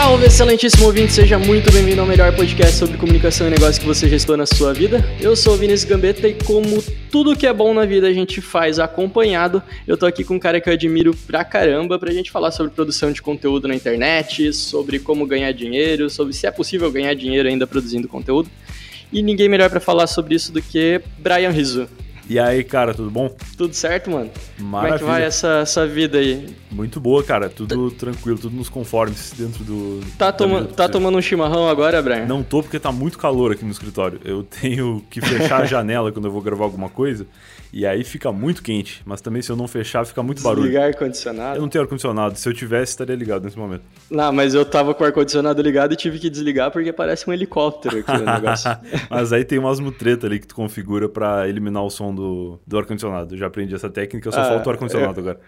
Salve, excelentíssimo ouvinte, seja muito bem-vindo ao melhor podcast sobre comunicação e negócio que você gestou na sua vida. Eu sou o Vinícius Gambetta e como tudo que é bom na vida a gente faz acompanhado, eu tô aqui com um cara que eu admiro pra caramba pra gente falar sobre produção de conteúdo na internet, sobre como ganhar dinheiro, sobre se é possível ganhar dinheiro ainda produzindo conteúdo. E ninguém melhor pra falar sobre isso do que Brian Rizzo. E aí, cara, tudo bom? Tudo certo, mano? Como é que Maravilha. vai essa, essa vida aí? Muito boa, cara. Tudo tranquilo, tudo nos conformes dentro do. Tá, toma, tá tomando um chimarrão agora, Brian? Não tô porque tá muito calor aqui no escritório. Eu tenho que fechar a janela quando eu vou gravar alguma coisa. E aí fica muito quente. Mas também se eu não fechar, fica muito barulho. Desligar Eu ar-condicionado? não tenho ar-condicionado. Se eu tivesse, estaria ligado nesse momento. Não, mas eu tava com o ar-condicionado ligado e tive que desligar porque parece um helicóptero aqui o negócio. Mas aí tem umas mutreta ali que tu configura pra eliminar o som do, do ar-condicionado. Eu já aprendi essa técnica, só Ah, falta o ar-condicionado agora.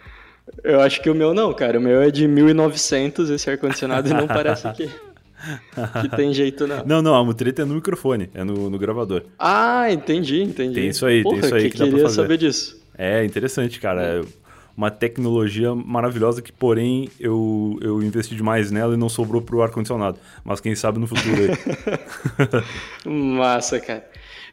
Eu acho que o meu não, cara. O meu é de 1900 esse ar-condicionado e não parece que, que tem jeito, não. Não, não, a mutreta é no microfone, é no, no gravador. Ah, entendi, entendi. Tem isso aí, tem Porra, isso aí que, que dá pra queria fazer. saber disso. É interessante, cara. É uma tecnologia maravilhosa que, porém, eu, eu investi demais nela e não sobrou pro ar-condicionado. Mas quem sabe no futuro aí. Massa, cara.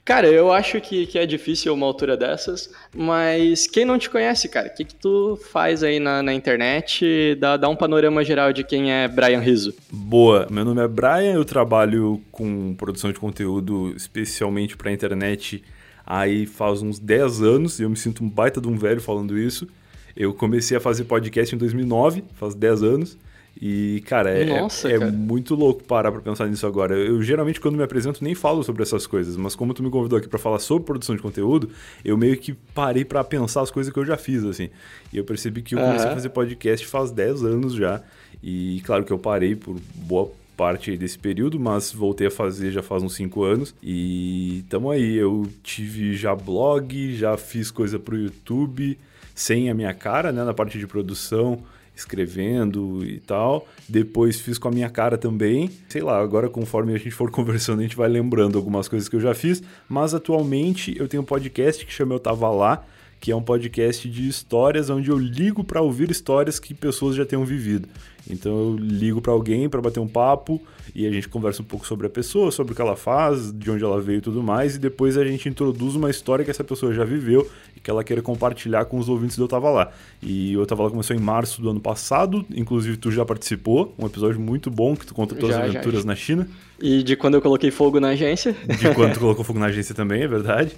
Cara, eu acho que, que é difícil uma altura dessas, mas quem não te conhece, cara, o que, que tu faz aí na, na internet? Dá, dá um panorama geral de quem é Brian Rizzo. Boa, meu nome é Brian, eu trabalho com produção de conteúdo especialmente pra internet aí faz uns 10 anos e eu me sinto um baita de um velho falando isso. Eu comecei a fazer podcast em 2009, faz 10 anos. E, cara, é, Nossa, é, é cara. muito louco parar pra pensar nisso agora. Eu, geralmente, quando me apresento, nem falo sobre essas coisas, mas como tu me convidou aqui pra falar sobre produção de conteúdo, eu meio que parei pra pensar as coisas que eu já fiz, assim. E eu percebi que eu comecei Aham. a fazer podcast faz 10 anos já. E, claro, que eu parei por boa parte desse período, mas voltei a fazer já faz uns 5 anos. E tamo aí, eu tive já blog, já fiz coisa pro YouTube, sem a minha cara, né, na parte de produção, escrevendo e tal. Depois fiz com a minha cara também. Sei lá, agora conforme a gente for conversando, a gente vai lembrando algumas coisas que eu já fiz. Mas atualmente eu tenho um podcast que chama Eu Tava Lá, que é um podcast de histórias onde eu ligo para ouvir histórias que pessoas já tenham vivido. Então eu ligo para alguém para bater um papo e a gente conversa um pouco sobre a pessoa, sobre o que ela faz, de onde ela veio e tudo mais, e depois a gente introduz uma história que essa pessoa já viveu e que ela queira compartilhar com os ouvintes do Eu Tava Lá. E o Eu Tava Lá começou em março do ano passado, inclusive tu já participou, um episódio muito bom que tu conta tuas Já, já, aventuras já. na China. E de quando eu coloquei fogo na agência. De quando tu colocou fogo na agência também, é verdade.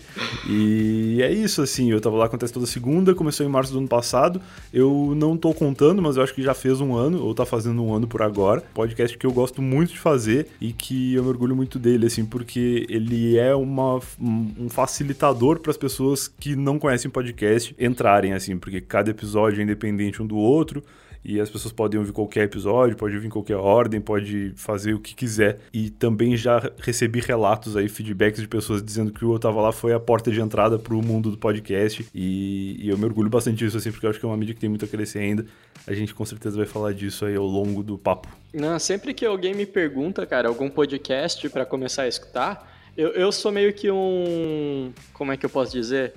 E é isso, assim, eu tava lá, acontece toda segunda, começou em março do ano passado. Eu não tô contando, mas eu acho que já fez um ano, ou tá fazendo um ano por agora. Podcast que eu gosto muito de fazer e que eu me orgulho muito dele, assim, porque ele é uma, um um facilitador para as pessoas que não conhecem podcast entrarem, assim, porque cada episódio é independente um do outro. E as pessoas podem ouvir qualquer episódio, pode ouvir em qualquer ordem, pode fazer o que quiser. E também já recebi relatos aí, feedbacks de pessoas dizendo que o Eu Tava Lá foi a porta de entrada pro mundo do podcast. E, e eu me orgulho bastante disso, assim, porque eu acho que é uma mídia que tem muito a crescer ainda. A gente com certeza vai falar disso aí ao longo do papo. Não, sempre que alguém me pergunta, cara, algum podcast pra começar a escutar, eu, eu sou meio que um. Como é que eu posso dizer?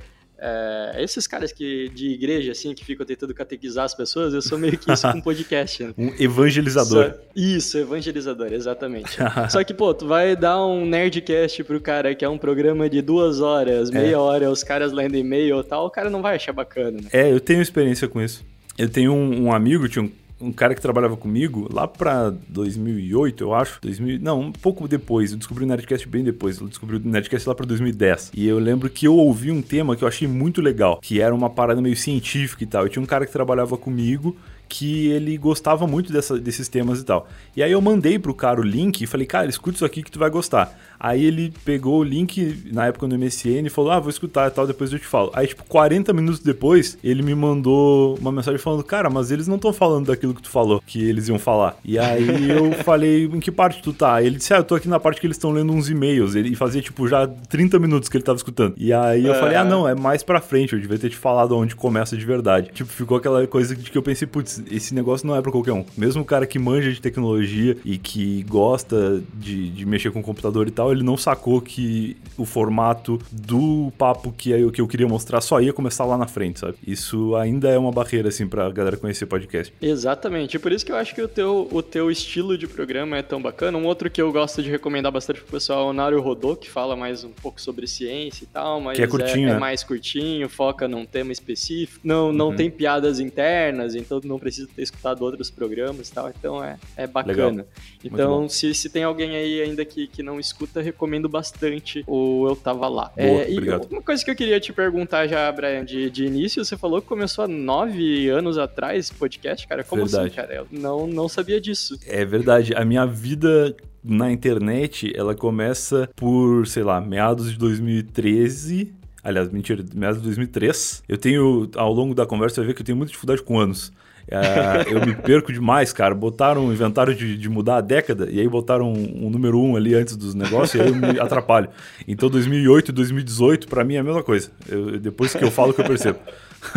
É, esses caras que de igreja, assim, que ficam tentando catequizar as pessoas, eu sou meio que isso com podcast. Né? Um evangelizador. Só- Isso, evangelizador, exatamente. Só que, pô, tu vai dar um Nerdcast pro cara que é um programa de duas horas, meia hora, os caras lendo e-mail e tal, o cara não vai achar bacana, né? É, eu tenho experiência com isso. Eu tenho um, um amigo, tinha um, um cara que trabalhava comigo lá pra 2008, eu acho. 2000, não, um pouco depois. Eu descobri o Nerdcast bem depois. Eu descobri o Nerdcast lá pra 2010. E eu lembro que eu ouvi um tema que eu achei muito legal, que era uma parada meio científica e tal. E tinha um cara que trabalhava comigo que ele gostava muito dessa- desses temas e tal. E aí eu mandei pro cara o link e falei, cara, escuta isso aqui que tu vai gostar. Aí ele pegou o link na época no MSN e falou: Ah, vou escutar e tal, depois eu te falo. Aí, tipo, 40 minutos depois, ele me mandou uma mensagem falando: Cara, mas eles não estão falando daquilo que tu falou, que eles iam falar. E aí eu falei: Em que parte tu tá? Ele disse: Ah, eu tô aqui na parte que eles estão lendo uns e-mails. Ele fazia, tipo, já 30 minutos que ele tava escutando. E aí eu falei: Ah, não, é mais pra frente. Eu devia ter te falado onde começa de verdade. Tipo, ficou aquela coisa de que eu pensei: Putz, esse negócio não é pra qualquer um. Mesmo o cara que manja de tecnologia e que gosta de, de mexer com o computador e tal, ele não sacou que o formato do papo que eu, que eu queria mostrar só ia começar lá na frente, sabe? Isso ainda é uma barreira, assim, pra galera conhecer podcast. Exatamente. E por isso que eu acho que o teu, o teu estilo de programa é tão bacana. Um outro que eu gosto de recomendar bastante pro pessoal é o Nário Rodô, que fala mais um pouco sobre ciência e tal, mas Que é curtinho, é, né? mais curtinho, foca num tema específico. Não, não Uhum. tem piadas internas, então não precisa ter escutado outros programas e tal. Então é, é bacana. Legal. Então, se, se tem alguém aí ainda que, que não escuta, recomendo bastante o Eu Tava Lá. Boa, É, e obrigado. uma coisa que eu queria te perguntar já, Brian, de, de início, você falou que começou há nove anos atrás esse podcast, cara. Como assim, Verdade. cara? Eu não, não sabia disso. É verdade. A minha vida na internet, ela começa por, sei lá, meados de 2013. Aliás, mentira, meados de 2003. Eu tenho, ao longo da conversa, você vai ver que eu tenho muita dificuldade com anos. É, eu me perco demais, cara. Botaram, inventaram de, de mudar a década e aí botaram um, um número 1 um ali antes dos negócios e aí eu me atrapalho. Então 2008 e 2018 pra mim é a mesma coisa. Eu- depois que eu falo que eu percebo.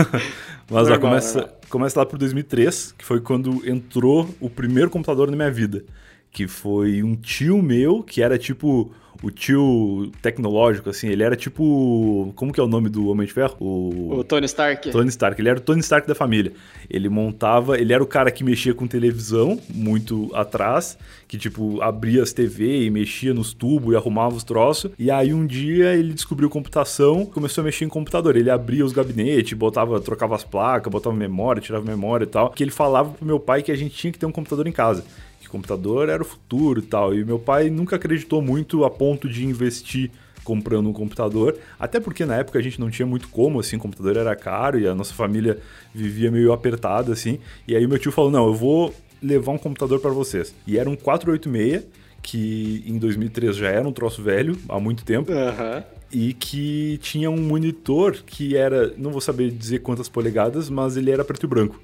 Mas Normal, começa, normal. começa lá por 2003, que foi quando entrou o primeiro computador na minha vida. Que foi um tio meu, que era tipo o tio tecnológico, assim. Ele era tipo. Como que é o nome do Homem de Ferro? O Tony Stark. Tony Stark, ele era o Tony Stark da família. Ele montava, ele era o cara que mexia com televisão muito atrás, que tipo abria as TV e mexia nos tubos e arrumava os troços. E aí um dia ele descobriu computação, começou a mexer em computador. Ele abria os gabinetes, botava, trocava as placas, botava memória, tirava memória e tal. Que ele falava pro meu pai que a gente tinha que ter um computador em casa. Que computador era o futuro e tal. E meu pai nunca acreditou muito a ponto de investir comprando um computador, até porque na época a gente não tinha muito como, assim, o computador era caro e a nossa família vivia meio apertada, assim, e aí meu tio falou, não, eu vou levar um computador para vocês. E era um 486, que em 2003 já era um troço velho, há muito tempo, Aham. e que tinha um monitor que era, não vou saber dizer quantas polegadas, mas ele era preto e branco.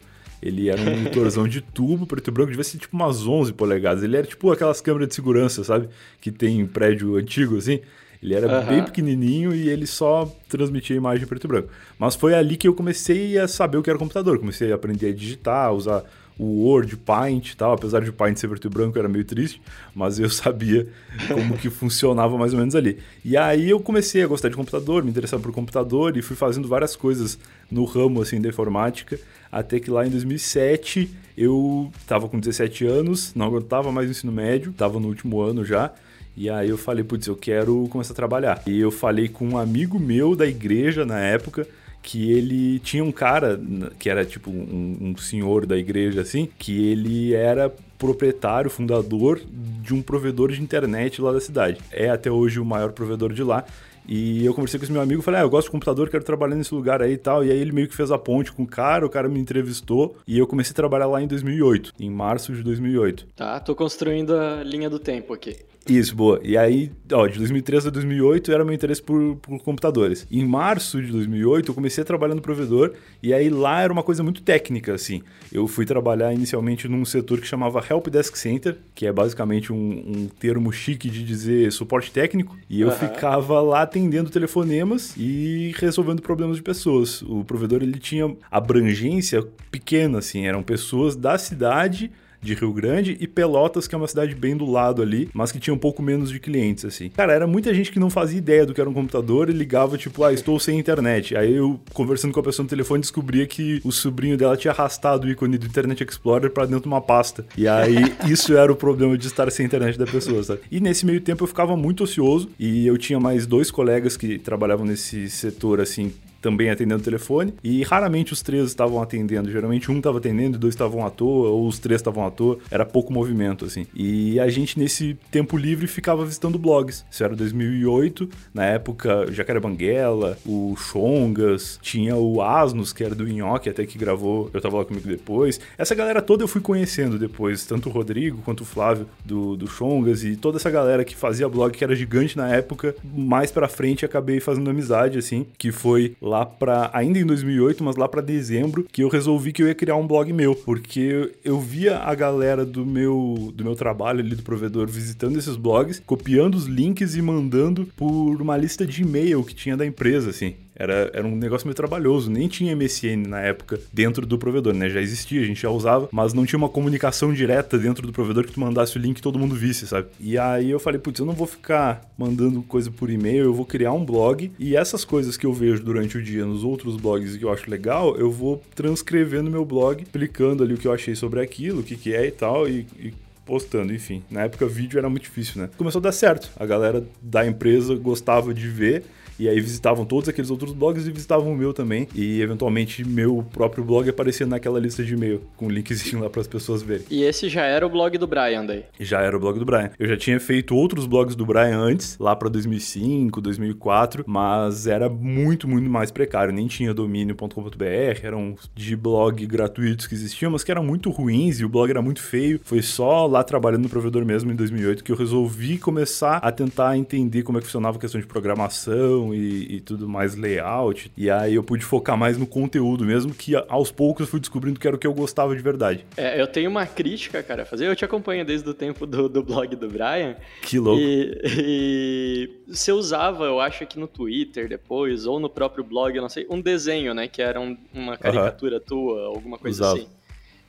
Ele era um monitorzão de tubo, preto e branco, devia ser tipo umas 11 polegadas. Ele era tipo aquelas câmeras de segurança, sabe? Que tem em prédio antigo, assim. Ele era Aham. bem pequenininho e ele só transmitia a imagem em preto e branco. Mas foi ali que eu comecei a saber o que era computador. Comecei a aprender a digitar, a usar o Word, Paint e tal. Apesar de o Paint ser preto e branco, era meio triste. Mas eu sabia como que funcionava mais ou menos ali. E aí eu comecei a gostar de computador, me interessar por computador e fui fazendo várias coisas no ramo, assim, da informática. Até que lá em 2007 eu tava com 17 anos, não aguentava mais o ensino médio, tava no último ano já. E aí eu falei, putz, eu quero começar a trabalhar. E eu falei com um amigo meu da igreja na época, que ele tinha um cara, que era tipo um, um senhor da igreja assim, que ele era proprietário, fundador de um provedor de internet lá da cidade. É até hoje o maior provedor de lá. E eu conversei com esse meu amigo, falei, ah, eu gosto de computador, quero trabalhar nesse lugar aí e tal. E aí ele meio que fez a ponte com o cara, o cara me entrevistou e eu comecei a trabalhar lá em 2008, em março de 2008. Tá, tô construindo a linha do tempo aqui. Isso, boa. E aí, ó, de 2003 a 2008 era meu interesse por, por computadores. Em março de 2008 eu comecei a trabalhar no provedor e aí lá era uma coisa muito técnica, assim. Eu fui trabalhar inicialmente num setor que chamava Help Desk Center, que é basicamente um, um termo chique de dizer suporte técnico. E eu Aham. ficava lá atendendo telefonemas e resolvendo problemas de pessoas. O provedor ele tinha abrangência pequena, assim, eram pessoas da cidade de Rio Grande e Pelotas, que é uma cidade bem do lado ali, mas que tinha um pouco menos de clientes, assim. Cara, era muita gente que não fazia ideia do que era um computador e ligava, tipo, ah, estou sem internet. Aí eu, conversando com a pessoa no telefone, descobria que o sobrinho dela tinha arrastado o ícone do Internet Explorer pra dentro de uma pasta. E aí, isso era o problema de estar sem internet da pessoa, sabe? E nesse meio tempo eu ficava muito ocioso e eu tinha mais dois colegas que trabalhavam nesse setor, assim, também atendendo o telefone, e raramente os três estavam atendendo. Geralmente um estava atendendo dois estavam à toa, ou os três estavam à toa. Era pouco movimento, assim. E a gente, nesse tempo livre, ficava visitando blogs. Isso era 2008. Na época, Jacaré Banguela, o Chongas, tinha o Asnos, que era do Inhoque, até que gravou. Eu tava lá comigo depois. Essa galera toda eu fui conhecendo depois, tanto o Rodrigo quanto o Flávio do, do Chongas e toda essa galera que fazia blog que era gigante na época. Mais pra frente acabei fazendo amizade, assim, que foi lá pra. ainda em 2008, mas lá pra dezembro, que eu resolvi que eu ia criar um blog meu, porque eu via a galera do meu, do meu trabalho ali do provedor visitando esses blogs, copiando os links e mandando por uma lista de e-mail que tinha da empresa, assim. Era, era um negócio meio trabalhoso, nem tinha MSN na época dentro do provedor, né? Já existia, a gente já usava, mas não tinha uma comunicação direta dentro do provedor que tu mandasse o link e todo mundo visse, sabe? E aí eu falei, putz, eu não vou ficar mandando coisa por e-mail, eu vou criar um blog e essas coisas que eu vejo durante o dia nos outros blogs que eu acho legal, eu vou transcrever no meu blog, explicando ali o que eu achei sobre aquilo, o que, que é e tal, e, e postando, enfim. Na época vídeo era muito difícil, né? Começou a dar certo. A galera da empresa gostava de ver e aí visitavam todos aqueles outros blogs e visitavam o meu também. E eventualmente meu próprio blog aparecia naquela lista de e-mail, com um linkzinho lá para as pessoas verem. E esse já era o blog do Brian daí? Já era o blog do Brian. Eu já tinha feito outros blogs do Brian antes, lá para 2005, 2004, mas era muito, muito mais precário. Nem tinha domínio.com.br, eram de blog gratuitos que existiam, mas que eram muito ruins e o blog era muito feio. Foi só lá trabalhando no provedor mesmo em 2008 que eu resolvi começar a tentar entender como é que funcionava a questão de programação e, e, tudo mais layout. E aí eu pude focar mais no conteúdo mesmo, que aos poucos eu fui descobrindo que era o que eu gostava de verdade. É, eu tenho uma crítica, cara, a fazer. Eu te acompanho desde o tempo do, do blog do Brian. Que louco. E, e você usava, eu acho que no Twitter depois, ou no próprio blog, eu não sei, um desenho, né? Que era um, uma caricatura uh -huh. tua, alguma coisa Usava. assim.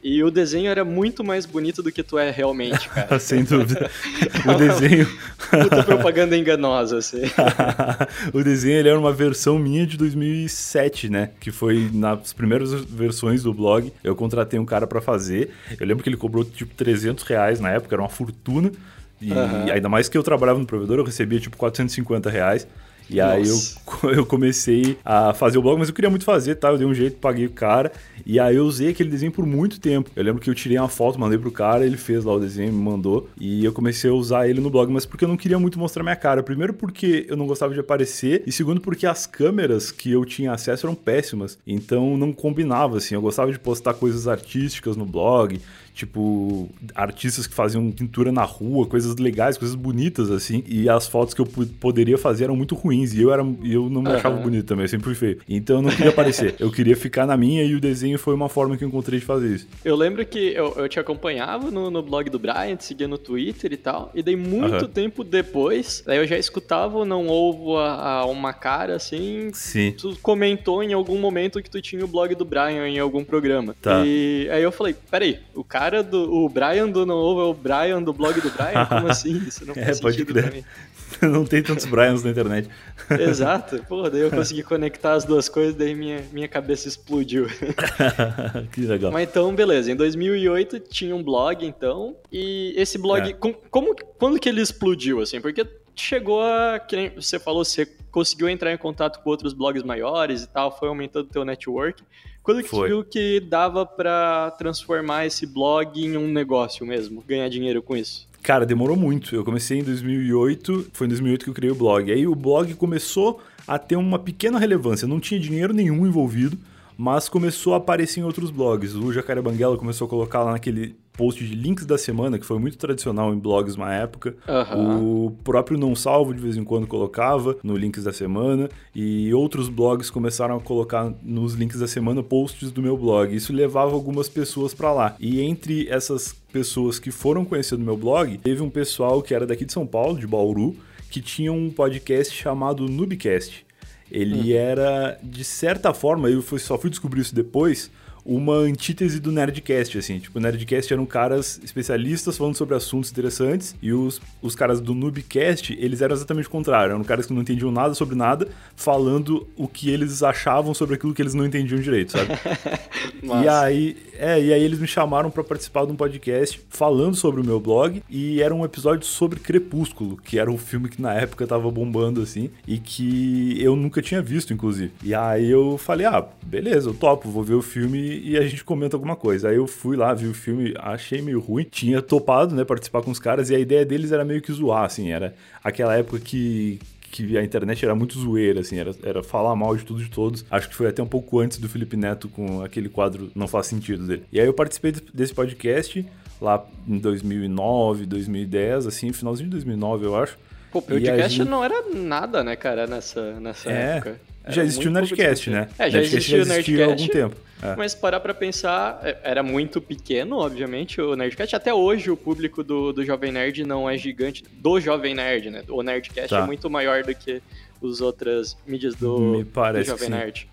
E o desenho era muito mais bonito do que tu é realmente, cara. Sem dúvida. o desenho. Puta propaganda enganosa, assim. o desenho ele era uma versão minha de 2007, né? Que foi nas primeiras versões do blog. Eu contratei um cara para fazer. Eu lembro que ele cobrou tipo 300 reais na época, era uma fortuna. E uhum. ainda mais que eu trabalhava no provedor, eu recebia tipo 450 reais. E Nossa. aí eu, eu comecei a fazer o blog, mas eu queria muito fazer, tá? Eu dei um jeito, paguei o cara. E aí eu usei aquele desenho por muito tempo. Eu lembro que eu tirei uma foto, mandei pro cara, ele fez lá o desenho, me mandou. E eu comecei a usar ele no blog, mas porque eu não queria muito mostrar minha cara. Primeiro porque eu não gostava de aparecer, e segundo porque as câmeras que eu tinha acesso eram péssimas. Então não combinava, assim. Eu gostava de postar coisas artísticas no blog, tipo, artistas que faziam pintura na rua, coisas legais, coisas bonitas, assim. E as fotos que eu poderia fazer eram muito ruins. E eu, era, eu não me uhum. achava bonito também, eu sempre fui feio. Então eu não queria aparecer. eu queria ficar na minha e o desenho foi uma forma que eu encontrei de fazer isso. Eu lembro que eu, eu te acompanhava no, no blog do Brian, te seguia no Twitter e tal. E daí, muito uhum. tempo depois, daí eu já escutava o Não Ovo a, a, uma cara assim. Sim. Tu comentou em algum momento que tu tinha o blog do Brian em algum programa. Tá. E aí eu falei: peraí, o cara cara do. O Brian do Não Ovo é o Brian do blog do Brian? Como assim? Isso não é, faz é, sentido pra mim. não tem tantos Brians na internet. Exato. Pô, daí eu consegui conectar as duas coisas, daí minha, minha cabeça explodiu. que legal. Mas então, beleza. Em 2008 tinha um blog, então, e esse blog, é. como, como, quando que ele explodiu, assim? Porque chegou a, você falou, você conseguiu entrar em contato com outros blogs maiores e tal, foi aumentando o teu network. Quando que Foi. viu que dava para transformar esse blog em um negócio mesmo, ganhar dinheiro com isso? Cara, demorou muito. Eu comecei em 2008, foi em 2008 que eu criei o blog. Aí o blog começou a ter uma pequena relevância, não tinha dinheiro nenhum envolvido, mas começou a aparecer em outros blogs. O Jacaré Banguela começou a colocar lá naquele post de links da semana, que foi muito tradicional em blogs na época. Uhum. O próprio Não Salvo de vez em quando colocava no links da semana e outros blogs começaram a colocar nos links da semana posts do meu blog. Isso levava algumas pessoas para lá. E entre essas pessoas que foram conhecer do meu blog, teve um pessoal que era daqui de São Paulo, de Bauru, que tinha um podcast chamado Noobcast. Ele hum. era, de certa forma, eu só fui descobrir isso depois, uma antítese do Nerdcast, assim. Tipo, o Nerdcast eram caras especialistas falando sobre assuntos interessantes e os, os caras do Noobcast, eles eram exatamente o contrário. Eram caras que não entendiam nada sobre nada, falando o que eles achavam sobre aquilo que eles não entendiam direito, sabe? e aí, é, e aí eles me chamaram para participar de um podcast falando sobre o meu blog e era um episódio sobre Crepúsculo, que era um filme que na época tava bombando assim e que eu nunca tinha visto, inclusive. E aí eu falei: "Ah, beleza, eu topo, vou ver o filme e a gente comenta alguma coisa". Aí eu fui lá, vi o filme, achei meio ruim, tinha topado, né, participar com os caras e a ideia deles era meio que zoar, assim, era aquela época que que a internet era muito zoeira, assim, era, era falar mal de tudo e de todos. Acho que foi até um pouco antes do Felipe Neto com aquele quadro Não Faz Sentido dele. E aí eu participei desse podcast lá em 2009, 2010, assim, finalzinho de 2009, eu acho. Pô, podcast gente... não era nada, né, cara, nessa, nessa é, época. Já existiu o Nerdcast, né? É, já Nerdcast existiu o Nerdcast. há algum tempo. É. Mas parar pra pensar, é, era muito pequeno, obviamente, o Nerdcast. Até hoje o público do, do Jovem Nerd não é gigante. Do Jovem Nerd, né? O Nerdcast tá. é muito maior do que as outras mídias do, do Jovem Nerd.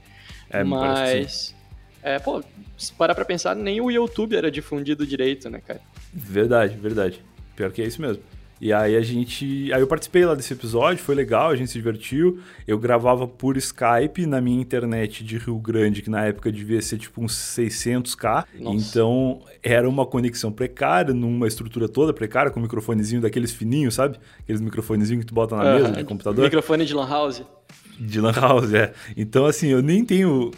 É, Mas, é, pô, se parar pra pensar, nem o YouTube era difundido direito, né, cara? Verdade, verdade. Pior que é isso mesmo. E aí a gente. Aí eu participei lá desse episódio, foi legal, a gente se divertiu. Eu gravava por Skype na minha internet de Rio Grande, que na época devia ser tipo uns 600k. Nossa. Então era uma conexão precária, numa estrutura toda precária, com um microfonezinho daqueles fininhos, sabe? Aqueles microfonezinhos que tu bota na uh, mesa de computador. Microfone de Lan House. De Lan House, é. Então, assim, eu nem tenho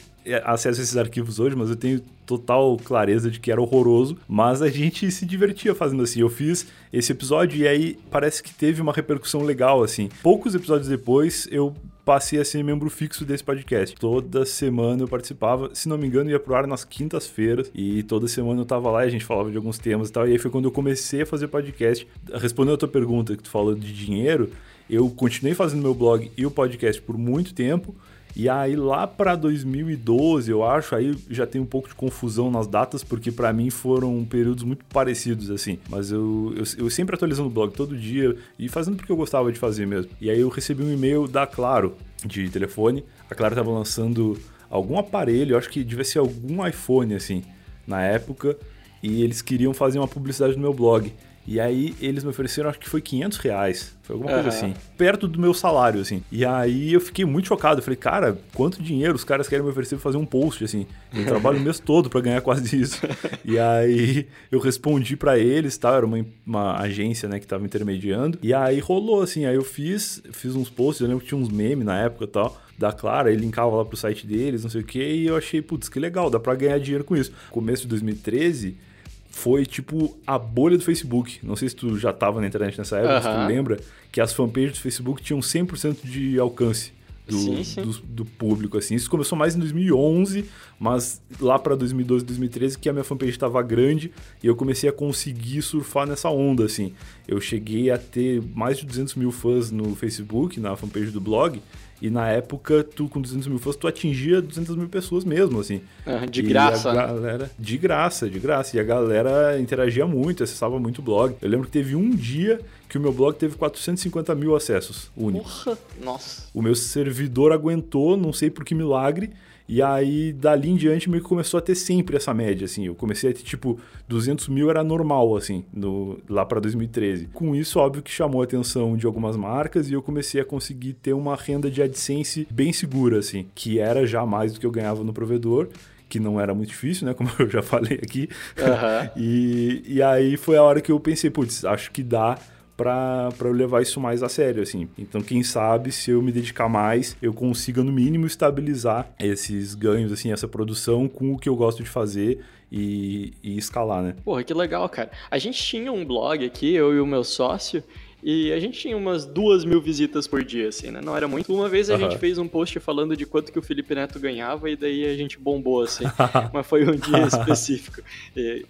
acesso a esses arquivos hoje, mas eu tenho total clareza de que era horroroso, mas a gente se divertia fazendo assim. Eu fiz esse episódio e aí parece que teve uma repercussão legal assim. Poucos episódios depois eu passei a ser membro fixo desse podcast. Toda semana eu participava, se não me engano, ia pro ar nas quintas-feiras e toda semana eu tava lá e a gente falava de alguns temas e tal. E aí foi quando eu comecei a fazer podcast. Respondendo a tua pergunta que tu falou de dinheiro, eu continuei fazendo meu blog e o podcast por muito tempo. E aí lá para 2012, eu acho, aí já tem um pouco de confusão nas datas, porque para mim foram períodos muito parecidos, assim. Mas eu, eu, eu, sempre atualizando o blog todo dia e fazendo porque eu gostava de fazer mesmo. E aí eu recebi um e-mail da Claro, de telefone. A Claro tava lançando algum aparelho, eu acho que devia ser algum iPhone, assim, na época. E eles queriam fazer uma publicidade no meu blog. E aí eles me ofereceram, acho que foi 500 reais. Foi alguma uhum. coisa assim. Perto do meu salário, assim. E aí eu fiquei muito chocado. Eu falei, cara, quanto dinheiro os caras querem me oferecer pra fazer um post, assim. Eu trabalho o mês todo para ganhar quase isso. e aí eu respondi para eles, tá? Era uma, uma agência, né, que tava intermediando. E aí rolou, assim. Aí eu fiz, fiz uns posts, eu lembro que tinha uns memes na época e tal da Clara, ele linkava lá pro site deles, não sei o que, e eu achei, putz, que legal, dá pra ganhar dinheiro com isso. Começo de 2013, foi tipo a bolha do Facebook. Não sei se tu já tava na internet nessa época, se tu lembra, que as fanpages do Facebook tinham 100% de alcance. Do, sim, sim. Do, do, público, assim. Isso começou mais em 2011, mas lá para 2012, 2013, que a minha fanpage estava grande e eu comecei a conseguir surfar nessa onda, assim. Eu cheguei a ter mais de 200 mil fãs no Facebook, na fanpage do blog, e na época, tu com 200 mil fãs, tu atingia 200 mil pessoas mesmo, assim. Uhum, de e graça. Galera, de graça, de graça. E a galera interagia muito, acessava muito o blog. Eu lembro que teve um dia que o meu blog teve 450 mil acessos únicos. Porra, nossa. O meu servidor aguentou, não sei por que milagre, e aí, dali em diante, meio que começou a ter sempre essa média, assim. Eu comecei a ter, tipo, 200 mil era normal, assim, no, lá para 2013. Com isso, óbvio que chamou a atenção de algumas marcas e eu comecei a conseguir ter uma renda de AdSense bem segura, assim, que era já mais do que eu ganhava no provedor que não era muito difícil, né? Como eu já falei aqui. Uhum. e, e aí foi a hora que eu pensei, putz, acho que dá para eu levar isso mais a sério, assim. Então, quem sabe, se eu me dedicar mais, eu consiga, no mínimo, estabilizar esses ganhos, assim, essa produção com o que eu gosto de fazer e, e escalar, né? Porra, que legal, cara. A gente tinha um blog aqui, eu e o meu sócio, e a gente tinha umas duas mil visitas por dia, assim, né? Não era muito. Uma vez a uhum. gente fez um post falando de quanto que o Felipe Neto ganhava e daí a gente bombou, assim. mas foi um dia específico.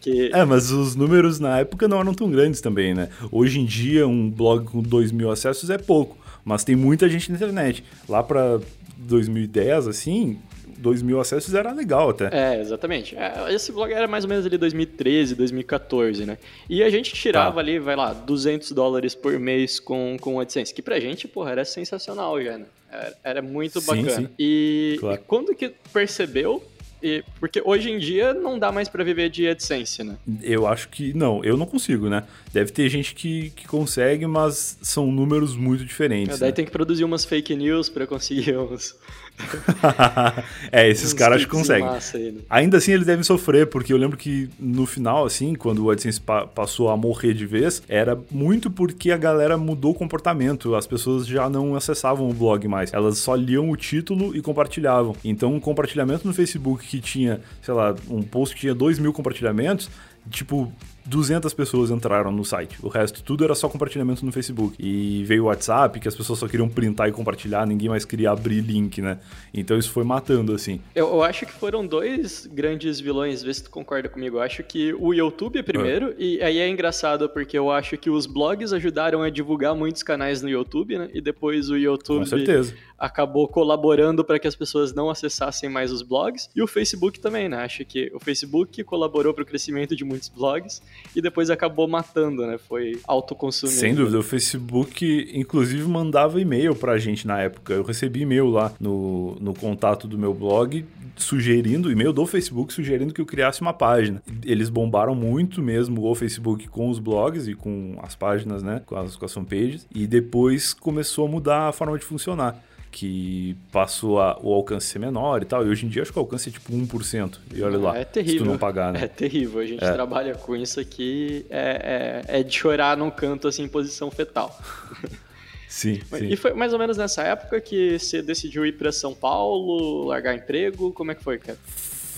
Que... É, mas os números na época não eram tão grandes também, né? Hoje em dia, um blog com dois mil acessos é pouco, mas tem muita gente na internet. Lá para 2010, assim, 2 mil acessos era legal até. É, exatamente. É, esse blog era mais ou menos ali 2013, 2014, né? E a gente tirava tá. ali, vai lá, 200 dólares por mês com, com AdSense, que pra gente, porra, era sensacional já, né? Era, era muito sim, bacana. Sim. E, claro. e quando que percebeu E, porque hoje em dia não dá mais pra viver de AdSense, né? Eu acho que não, eu não consigo, né? Deve ter gente que, que consegue, mas são números muito diferentes. Daí né? tem que produzir umas fake news pra conseguir uns. é, esses caras conseguem. aí, né? Ainda assim, eles devem sofrer, porque eu lembro que no final, assim, quando o AdSense pa- passou a morrer de vez, era muito porque a galera mudou o comportamento. As pessoas já não acessavam o blog mais. Elas só liam o título e compartilhavam. Então, um compartilhamento no Facebook que tinha, sei lá, um post que tinha 2 mil compartilhamentos, tipo. 200 pessoas entraram no site. O resto tudo era só compartilhamento no Facebook. E veio o WhatsApp, que as pessoas só queriam printar e compartilhar, ninguém mais queria abrir link, né? Então isso foi matando, assim. Eu, eu acho que foram dois grandes vilões, vê se tu concorda comigo. Eu acho que o YouTube é primeiro, e aí é engraçado porque eu acho que os blogs ajudaram a divulgar muitos canais no YouTube, né? E depois o YouTube Com certeza. Acabou colaborando para que as pessoas não acessassem mais os blogs. E o Facebook também, né? Acho que o Facebook colaborou para o crescimento de muitos blogs e depois acabou matando, né? Foi autoconsumindo. Sem dúvida, o Facebook, inclusive, mandava e-mail pra gente na época. Eu recebi e-mail lá no, no contato do meu blog, sugerindo, e-mail do Facebook, sugerindo que eu criasse uma página. Eles bombaram muito mesmo o Facebook com os blogs e com as páginas, né? Com as, com as fanpages. E depois começou a mudar a forma de funcionar. Que passou a, o alcance ser menor e tal. E hoje em dia acho que o alcance é tipo 1%. E olha lá, É terrível. se tu não pagar, né? É terrível. A gente É. trabalha com isso aqui, é, é, é de chorar num canto, assim, em posição fetal. Sim, sim. E foi mais ou menos nessa época que você decidiu ir pra São Paulo, largar emprego? Como é que foi, cara?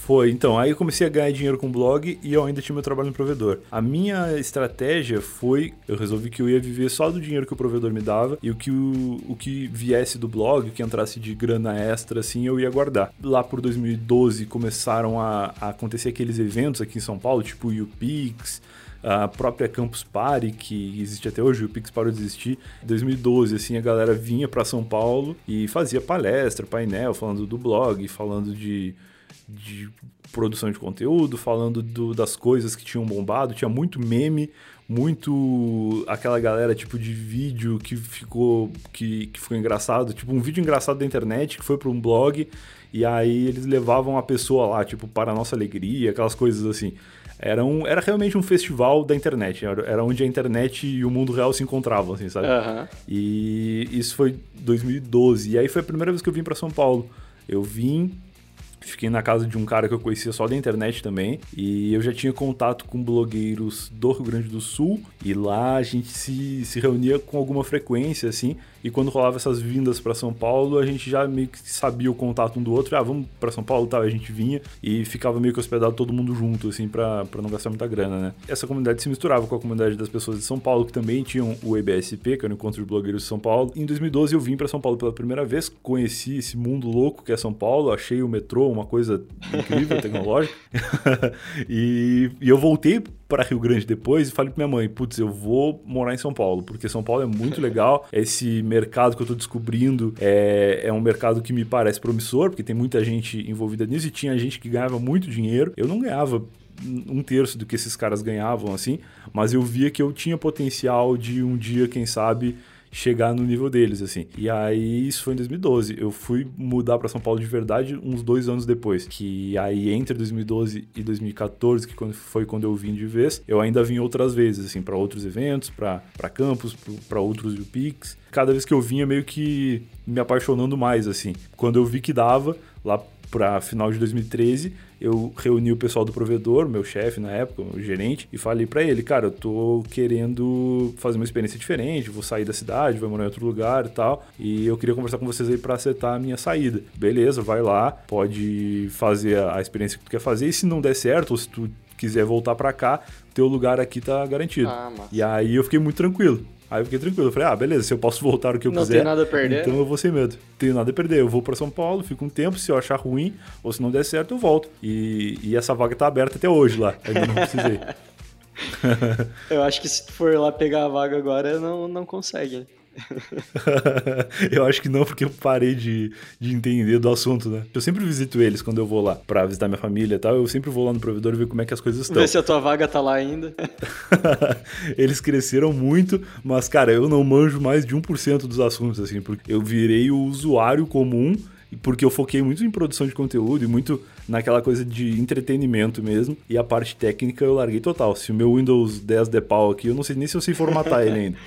Foi, então, aí eu comecei a ganhar dinheiro com blog e eu ainda tinha meu trabalho no provedor. A minha estratégia foi, eu resolvi que eu ia viver só do dinheiro que o provedor me dava e o que, o, o que viesse do blog, que entrasse de grana extra, assim, eu ia guardar. Lá por 2012 começaram a, a acontecer aqueles eventos aqui em São Paulo, tipo o UPix, a própria Campus Party, que existe até hoje, o Pix parou de existir. Em 2012, assim, a galera vinha para São Paulo e fazia palestra, painel, falando do blog, falando de, de produção de conteúdo, falando do- das coisas que tinham bombado. Tinha muito meme, muito aquela galera tipo de vídeo que ficou que, que ficou engraçado, tipo um vídeo engraçado da internet que foi para um blog e aí eles levavam a pessoa lá, tipo, para a nossa alegria, aquelas coisas assim. Era, um, era realmente um festival da internet, era, onde a internet e o mundo real se encontravam, assim, sabe? Aham. E isso foi 2012. E aí foi a primeira vez que eu vim para São Paulo. Eu vim, fiquei na casa de um cara que eu conhecia só da internet também. E eu já tinha contato com blogueiros do Rio Grande do Sul. E lá a gente se, se reunia com alguma frequência, assim. E quando rolava essas vindas para São Paulo, a gente já meio que sabia o contato um do outro. Ah, vamos para São Paulo, tal. A gente vinha e ficava meio que hospedado todo mundo junto, assim, pra não gastar muita grana, né? Essa comunidade se misturava com a comunidade das pessoas de São Paulo, que também tinham o EBSP, que era o Encontro de Blogueiros de São Paulo. Em 2012 eu vim para São Paulo pela primeira vez, conheci esse mundo louco que é São Paulo, achei o metrô uma coisa incrível, tecnológica. e, e eu voltei para Rio Grande depois e falei pra minha mãe, putz, eu vou morar em São Paulo, porque São Paulo é muito legal, esse mercado que eu tô descobrindo é, é um mercado que me parece promissor, porque tem muita gente envolvida nisso e tinha gente que ganhava muito dinheiro. Eu não ganhava um terço do que esses caras ganhavam, assim, mas eu via que eu tinha potencial de um dia, quem sabe, chegar no nível deles, assim. E aí, isso foi em 2012. Eu fui mudar para São Paulo de verdade uns dois anos depois. Que aí, entre 2012 e 2014, que foi quando eu vim de vez, eu ainda vim outras vezes, assim, para outros eventos, para campus, para outros UPix. Cada vez que eu vinha, meio que me apaixonando mais, assim. Quando eu vi que dava, lá para final de 2013, eu reuni o pessoal do provedor, meu chefe na época, o gerente, e falei para ele, cara, eu tô querendo fazer uma experiência diferente, vou sair da cidade, vou morar em outro lugar e tal, e eu queria conversar com vocês aí para acertar a minha saída. Beleza, vai lá, pode fazer a experiência que tu quer fazer, e se não der certo, ou se tu quiser voltar para cá, teu lugar aqui tá garantido. Ah, e aí eu fiquei muito tranquilo. Aí eu fiquei tranquilo. Eu falei, ah, beleza, se eu posso voltar o que eu Não quiser. tem nada a perder. Então eu vou sem medo. Tenho nada a perder. Eu vou para São Paulo, fico um tempo. Se eu achar ruim ou se não der certo, eu volto. E, e essa vaga tá aberta até hoje lá. Ainda não precisei. Eu acho que se tu for lá pegar a vaga agora, não, não consegue. eu acho que não, porque eu parei de, de entender do assunto, né? Eu sempre visito eles quando eu vou lá pra visitar minha família e tal. Eu sempre vou lá no provedor e ver como é que as coisas estão. Ver se a tua vaga tá lá ainda. Eles cresceram muito, mas, cara, eu não manjo mais de 1% dos assuntos, assim, porque eu virei o usuário comum porque eu foquei muito em produção de conteúdo e muito naquela coisa de entretenimento mesmo. E a parte técnica eu larguei total. Se o meu Windows 10 der pau aqui, eu não sei nem se eu sei formatar ele ainda.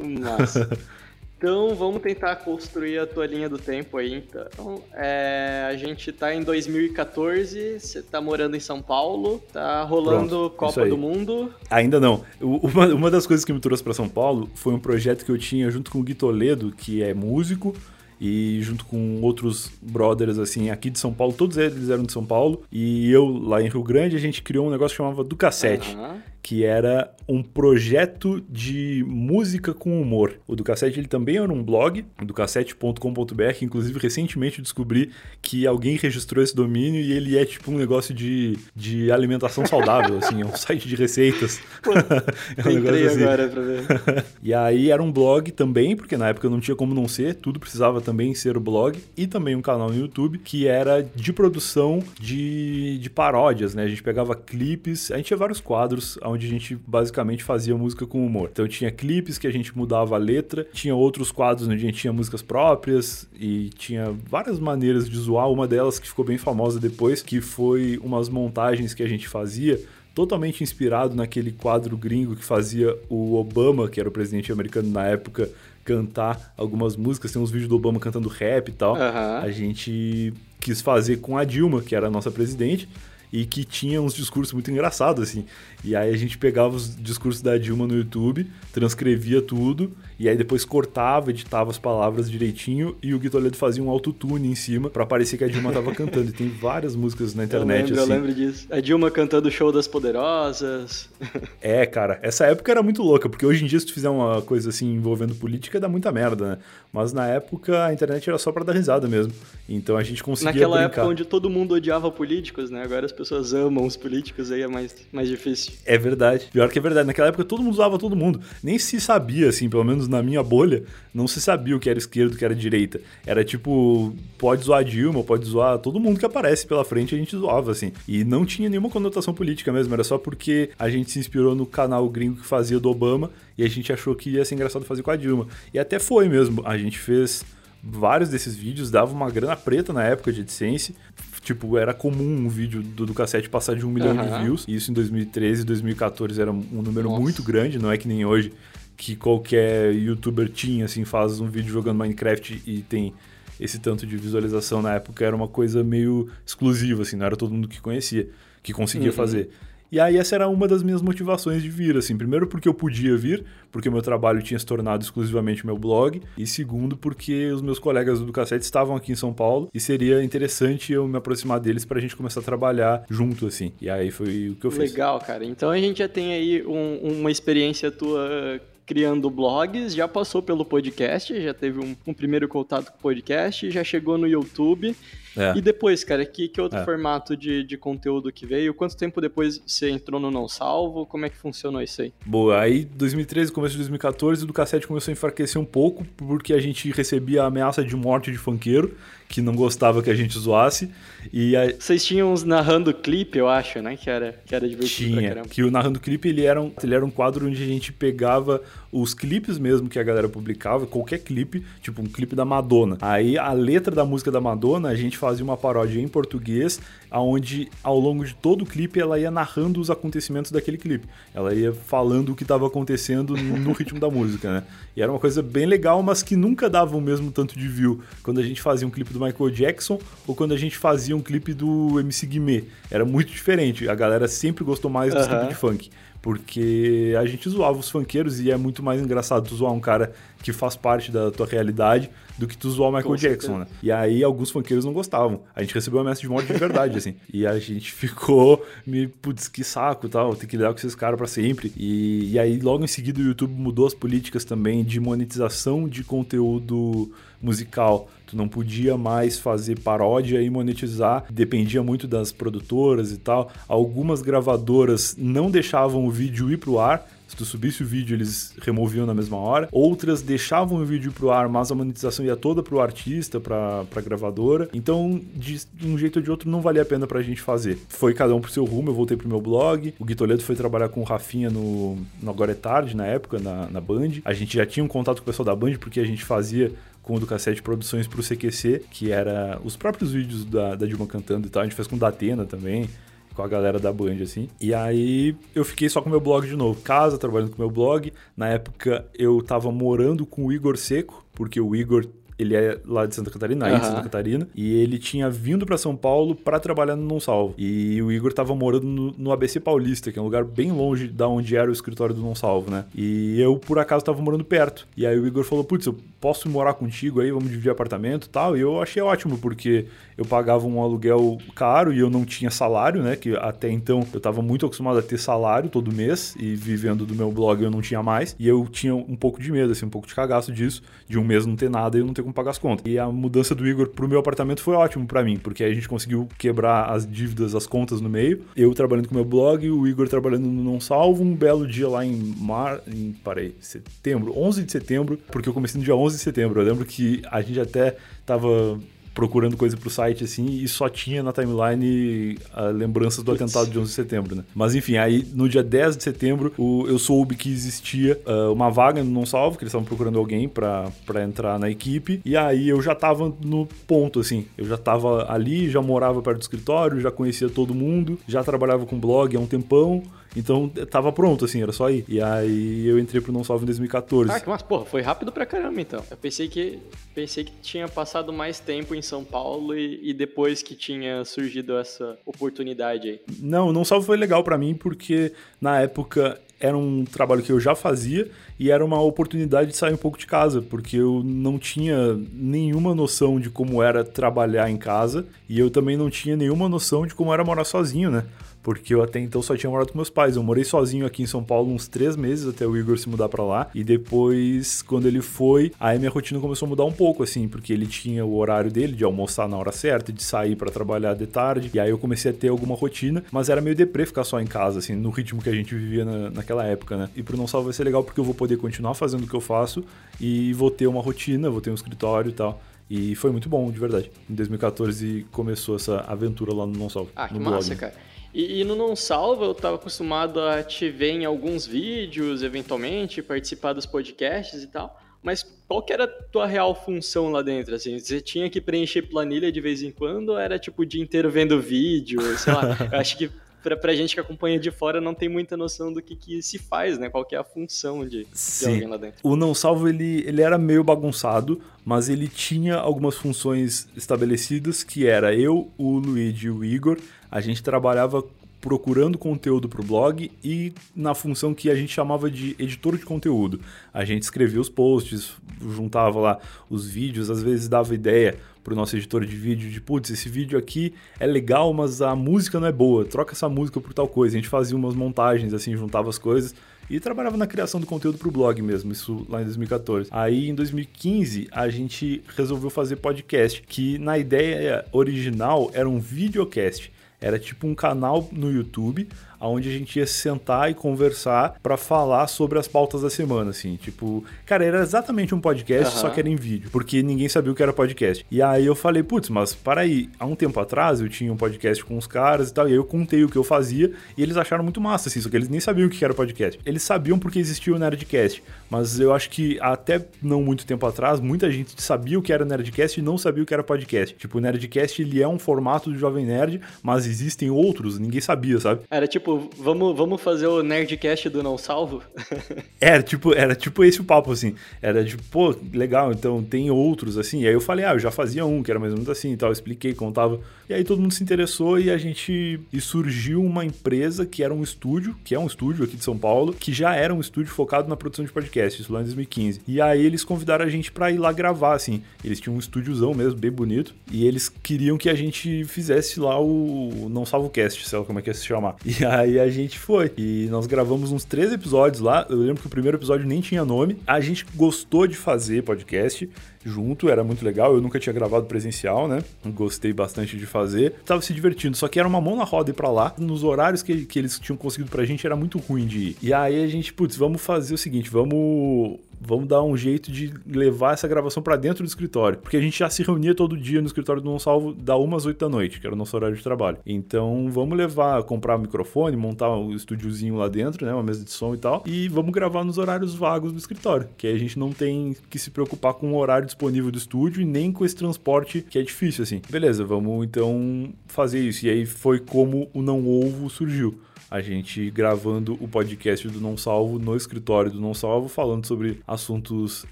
Massa. Então vamos tentar construir a tua linha do tempo aí. Então, é, a gente tá em 2014, você tá morando em São Paulo, tá rolando Pronto, Copa do Mundo. Ainda não. Uma, uma das coisas que me trouxe pra São Paulo foi um projeto que eu tinha junto com o Gui Toledo, que é músico, e junto com outros brothers, assim, aqui de São Paulo, todos eles eram de São Paulo, e eu lá em Rio Grande, a gente criou um negócio que chamava Do Cassete. Aham. Que era um projeto de música com humor. O do Cassete ele também era um blog, docassete.com.br, inclusive recentemente descobri que alguém registrou esse domínio e ele é tipo um negócio de, de alimentação saudável, assim, é um site de receitas. é um Entrei assim. agora pra ver. E aí era um blog também, porque na época não tinha como não ser, tudo precisava também ser o blog, e também um canal no YouTube que era de produção de, de paródias, né? A gente pegava clipes, a gente tinha vários quadros onde a gente basicamente fazia música com humor. Então tinha clipes que a gente mudava a letra, tinha outros quadros onde a gente tinha músicas próprias e tinha várias maneiras de zoar, uma delas que ficou bem famosa depois, que foi umas montagens que a gente fazia totalmente inspirado naquele quadro gringo que fazia o Obama, que era o presidente americano na época, cantar algumas músicas. Tem uns vídeos do Obama cantando rap e tal. Aham. A gente quis fazer com a Dilma, que era a nossa presidente, e que tinha uns discursos muito engraçados, assim. E aí a gente pegava os discursos da Dilma no YouTube, transcrevia tudo, e aí depois cortava, editava as palavras direitinho, e o Gui Toledo fazia um autotune em cima pra parecer que a Dilma tava cantando. E tem várias músicas na Eu internet, lembro, assim. eu lembro disso. A Dilma cantando o show das poderosas. É, cara, essa época era muito louca, porque hoje em dia, se tu fizer uma coisa assim envolvendo política, dá muita merda, né? Mas na época a internet era só pra dar risada mesmo. Então a gente conseguia Naquela brincar. época onde todo mundo odiava políticos, né? Agora as pessoas amam os políticos, aí é mais, mais difícil. É verdade. Pior que é verdade. Naquela época todo mundo usava todo mundo. Nem se sabia, assim, pelo menos na minha bolha, não se sabia o que era esquerda e o que era direita. Era tipo, pode zoar Dilma, pode zoar todo mundo que aparece pela frente, a gente zoava, assim. E não tinha nenhuma conotação política mesmo, era só porque a gente se inspirou no canal gringo que fazia do Obama e a gente achou que ia ser engraçado fazer com a Dilma. E até foi mesmo. A gente fez vários desses vídeos, dava uma grana preta na época de AdSense. Tipo, era comum um vídeo do, do cassete passar de um milhão de Aham. views. E isso em 2013 e 2014 era um número Nossa. muito grande, não é que nem hoje que qualquer youtuber tinha, assim, faz um vídeo jogando Minecraft e tem esse tanto de visualização. Na época era uma coisa meio exclusiva, assim, não era todo mundo que conhecia, que conseguia Uhum. fazer. E aí essa era uma das minhas motivações de vir, assim. Primeiro porque eu podia vir, porque o meu trabalho tinha se tornado exclusivamente meu blog. E segundo porque os meus colegas do Cassete estavam aqui em São Paulo e seria interessante eu me aproximar deles pra gente começar a trabalhar junto, assim. E aí foi o que eu fiz. Legal, cara. Então a gente já tem aí um- uma experiência tua criando blogs, já passou pelo podcast, já teve um, um primeiro contato com o podcast, já chegou no YouTube. É. E depois, cara, que, que outro É. formato de, de conteúdo que veio? Quanto tempo depois você entrou no Não Salvo? Como é que funcionou isso aí? Boa, aí 2013, começo de 2014, o do cassete começou a enfraquecer um pouco, porque a gente recebia a ameaça de morte de funkeiro, que não gostava que a gente zoasse, e a, Vocês tinham uns narrando clipe, eu acho, né? Que era, que era divertido tinha, que o Narrando Clipe, ele era, um, ele era um quadro onde a gente pegava os clipes mesmo que a galera publicava, qualquer clipe, tipo um clipe da Madonna. Aí a letra da música da Madonna, a gente fazia uma paródia em português, aonde ao longo de todo o clipe ela ia narrando os acontecimentos daquele clipe. Ela ia falando o que estava acontecendo no ritmo da música, né? E era uma coisa bem legal, mas que nunca dava o mesmo tanto de view quando a gente fazia um clipe do Michael Jackson ou quando a gente fazia um clipe do MC Guimê. Era muito diferente. A galera sempre gostou mais dos Aham. clipes de funk. Porque a gente zoava os funkeiros e é muito mais engraçado tu zoar um cara que faz parte da tua realidade do que tu zoar o Michael Com Jackson, né? E aí alguns funkeiros não gostavam. A gente recebeu uma ameaça de morte de verdade, assim. E a gente ficou me, putz, que saco tal, tem que lidar com esses caras pra sempre. E, e aí logo em seguida o YouTube mudou as políticas também de monetização de conteúdo musical. Tu não podia mais fazer paródia e monetizar, dependia muito das produtoras e tal. Algumas gravadoras não deixavam o vídeo ir pro ar. Se tu subisse o vídeo, eles removiam na mesma hora. Outras deixavam o vídeo pro ar, mas a monetização ia toda pro artista, pra, pra gravadora. Então, de um jeito ou de outro, não valia a pena pra gente fazer. Foi cada um pro seu rumo, eu voltei pro meu blog. O Gui Toledo foi trabalhar com o Rafinha no, no Agora é Tarde, na época, na, na Band. A gente já tinha um contato com o pessoal da Band, porque a gente fazia com o do Cassete Produções pro CQC, que era os próprios vídeos da, da Dilma cantando e tal. A gente fez com o Datena também com a galera da Band, assim. E aí eu fiquei só com meu blog de novo. Casa, trabalhando com meu blog. Na época eu tava morando com o Igor Seco, porque o Igor ele é lá de Santa Catarina, aí de Santa Catarina, e ele tinha vindo para São Paulo para trabalhar no Não Salvo. E o Igor tava morando no, no, ABC Paulista, que é um lugar bem longe da onde era o escritório do Não Salvo, né? E eu, por acaso, tava morando perto. E aí o Igor falou: Putz, eu posso morar contigo aí, vamos dividir apartamento e tal. E eu achei ótimo, porque eu pagava um aluguel caro e eu não tinha salário, né? Que até então eu tava muito acostumado a ter salário todo mês e vivendo do meu blog eu não tinha mais. E eu tinha um pouco de medo, assim, um pouco de cagaço disso, de um mês não ter nada e eu não ter como pagar as contas. E a mudança do Igor pro meu apartamento foi ótimo para mim, porque a gente conseguiu quebrar as dívidas, as contas no meio. Eu trabalhando com meu blog, o Igor trabalhando no Não Salvo, um belo dia lá em mar, em parei, setembro, 11 de setembro, porque eu comecei no dia 11 de setembro. Eu lembro que a gente até tava procurando coisa pro site assim e só tinha na timeline a lembranças do atentado de 11 de setembro, né? Mas enfim, aí no dia 10 de setembro o, eu soube que existia uh, uma vaga no Não Salvo, que eles estavam procurando alguém para entrar na equipe, e aí eu já tava no ponto, assim, eu já tava ali, já morava perto do escritório, já conhecia todo mundo, já trabalhava com blog há um tempão, então tava pronto, assim, era só ir. E aí eu entrei pro Não Salvo em 2014. Ah, mas porra, foi rápido pra caramba então. Eu pensei que pensei que tinha passado mais tempo em São Paulo e, e depois que tinha surgido essa oportunidade aí. Não, o Não Salvo foi legal para mim porque na época era um trabalho que eu já fazia e era uma oportunidade de sair um pouco de casa, porque eu não tinha nenhuma noção de como era trabalhar em casa e eu também não tinha nenhuma noção de como era morar sozinho, né? Porque eu até então só tinha morado com meus pais. Eu morei sozinho aqui em São Paulo uns três meses até o Igor se mudar para lá. E depois, quando ele foi, aí minha rotina começou a mudar um pouco, assim, porque ele tinha o horário dele de almoçar na hora certa, de sair para trabalhar de tarde. E aí eu comecei a ter alguma rotina, mas era meio deprê ficar só em casa, assim, no ritmo que a gente vivia na, naquela época, né? E pro Não Salvo vai ser legal porque eu vou poder continuar fazendo o que eu faço e vou ter uma rotina, vou ter um escritório e tal. E foi muito bom, de verdade. Em 2014 começou essa aventura lá no Não Salvo. Ah, que blog. massa, cara. E, e, no Não Salva eu estava acostumado a te ver em alguns vídeos, eventualmente, participar dos podcasts e tal. Mas qual que era a tua real função lá dentro? Assim, você tinha que preencher planilha de vez em quando ou era tipo o dia inteiro vendo vídeo? Sei lá, eu acho que pra, pra gente que acompanha de fora não tem muita noção do que, que se faz, né? Qual que é a função de, de alguém lá dentro. O Não Salvo, ele, ele era meio bagunçado, mas ele tinha algumas funções estabelecidas, que era eu, o Luigi e o Igor, a gente trabalhava procurando conteúdo para o blog e na função que a gente chamava de editor de conteúdo. A gente escrevia os posts, juntava lá os vídeos, às vezes dava ideia para o nosso editor de vídeo de putz, esse vídeo aqui é legal, mas a música não é boa, troca essa música por tal coisa. A gente fazia umas montagens assim, juntava as coisas e trabalhava na criação do conteúdo para o blog mesmo, isso lá em 2014. Aí em 2015 a gente resolveu fazer podcast, que na ideia original era um videocast. Era tipo um canal no YouTube onde a gente ia sentar e conversar para falar sobre as pautas da semana, assim. Tipo, cara, era exatamente um podcast, uhum. só que era em vídeo, porque ninguém sabia o que era podcast. E aí eu falei, putz, mas para aí, há um tempo atrás eu tinha um podcast com os caras e tal, e aí eu contei o que eu fazia e eles acharam muito massa, assim, só que eles nem sabiam o que era podcast. Eles sabiam porque existia o Nerdcast, mas eu acho que até não muito tempo atrás, muita gente sabia o que era Nerdcast e não sabia o que era podcast. Tipo, o Nerdcast, ele é um formato do Jovem Nerd, mas existem outros, ninguém sabia, sabe? Era tipo, tipo, vamos, vamos fazer o Nerdcast do Não Salvo? era, tipo, era tipo esse o papo, assim. Era tipo, pô, legal, então tem outros, assim. E aí eu falei, ah, eu já fazia um, que era mais ou menos assim e tal. Eu expliquei, contava. E aí todo mundo se interessou e a gente. E surgiu uma empresa que era um estúdio, que é um estúdio aqui de São Paulo, que já era um estúdio focado na produção de podcasts, isso lá em 2015. E aí eles convidaram a gente pra ir lá gravar, assim. Eles tinham um estúdiozão mesmo, bem bonito. E eles queriam que a gente fizesse lá o Não Salvo Cast, sei lá como é que ia se chamar. E aí Aí a gente foi. E nós gravamos uns três episódios lá. Eu lembro que o primeiro episódio nem tinha nome. A gente gostou de fazer podcast junto, era muito legal. Eu nunca tinha gravado presencial, né? Gostei bastante de fazer. Tava se divertindo, só que era uma mão na roda ir pra lá. Nos horários que, que eles tinham conseguido pra gente era muito ruim de ir. E aí a gente, putz, vamos fazer o seguinte, vamos vamos dar um jeito de levar essa gravação para dentro do escritório. Porque a gente já se reunia todo dia no escritório do Não Salvo da umas 8 da noite, que era o nosso horário de trabalho. Então, vamos levar, comprar um microfone, montar um estúdiozinho lá dentro, né? Uma mesa de som e tal. E vamos gravar nos horários vagos do escritório. Que aí a gente não tem que se preocupar com o horário disponível do estúdio e nem com esse transporte que é difícil, assim. Beleza, vamos então fazer isso. E aí foi como o Não Ovo surgiu a gente gravando o podcast do Não Salvo no escritório do Não Salvo, falando sobre assuntos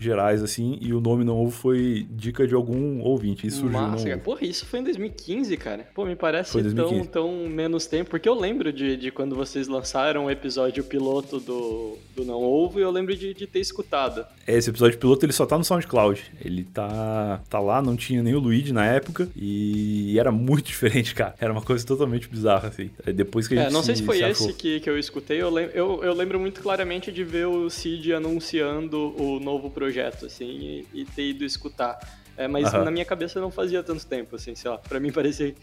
gerais, assim, e o nome Não Ovo foi dica de algum ouvinte. Isso surgiu Massa, cara. Porra, isso foi em 2015, cara. Pô, me parece tão, tão menos tempo, porque eu lembro de, de quando vocês lançaram o episódio piloto do, do Não Ovo e eu lembro de, de ter escutado. É, esse episódio piloto ele só tá no SoundCloud. Ele tá, tá lá, não tinha nem o Luigi na época e era muito diferente, cara. Era uma coisa totalmente bizarra, assim. Depois que a é, gente É, não sei se, se foi se esse que, que eu escutei, eu, lem eu, eu, lembro muito claramente de ver o Cid anunciando o novo projeto, assim, e, e ter ido escutar. É, mas na minha cabeça não fazia tanto tempo, assim, sei lá. Pra mim parecia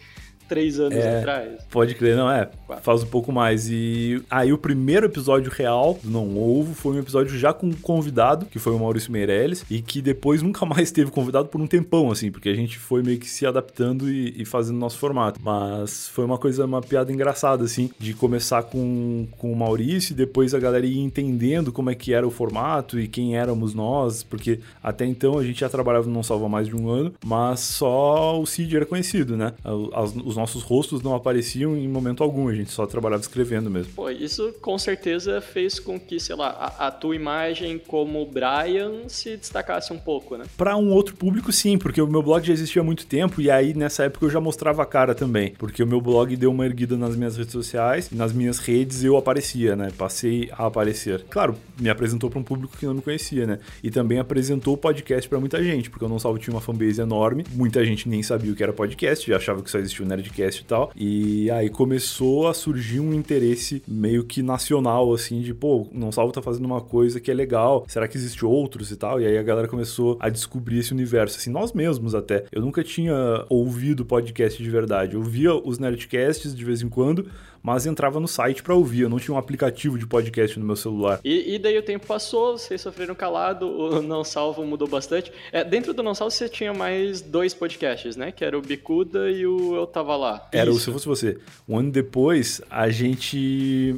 três anos é, atrás. Pode crer, não é? Faz um pouco mais. E aí o primeiro episódio real do Não Ovo foi um episódio já com um convidado, que foi o Maurício Meirelles, e que depois nunca mais teve convidado por um tempão, assim, porque a gente foi meio que se adaptando e, e fazendo nosso formato. Mas foi uma coisa, uma piada engraçada, assim, de começar com, com o Maurício e depois a galera ir entendendo como é que era o formato e quem éramos nós, porque até então a gente já trabalhava no Não Salva mais de um ano, mas só o Cid era conhecido, né? As, os nossos rostos não apareciam em momento algum, a gente só trabalhava escrevendo mesmo. Pô, isso com certeza fez com que, sei lá, a, a tua imagem como Brian se destacasse um pouco, né? Para um outro público, sim, porque o meu blog já existia há muito tempo e aí nessa época eu já mostrava a cara também, porque o meu blog deu uma erguida nas minhas redes sociais e nas minhas redes eu aparecia, né? Passei a aparecer. Claro, me apresentou para um público que não me conhecia, né? E também apresentou o podcast para muita gente, porque eu não salvo tinha uma fanbase enorme, muita gente nem sabia o que era podcast, já achava que só existia o Nerd Nerdcast e tal. E aí começou a surgir um interesse meio que nacional, assim, de, pô, Não Salvo tá fazendo uma coisa que é legal, será que existe outros e tal? E aí a galera começou a descobrir esse universo, assim, nós mesmos até. Eu nunca tinha ouvido podcast de verdade. Eu via os Nerdcasts de vez em quando, mas entrava no site para ouvir. Eu não tinha um aplicativo de podcast no meu celular. E, e, daí o tempo passou, vocês sofreram calado, o Não Salvo mudou bastante. É, dentro do Não Salvo você tinha mais dois podcasts, né? Que era o Bicuda e o Eu Tava Lá. Era Isso. o Se Fosse Você. Um ano depois, a gente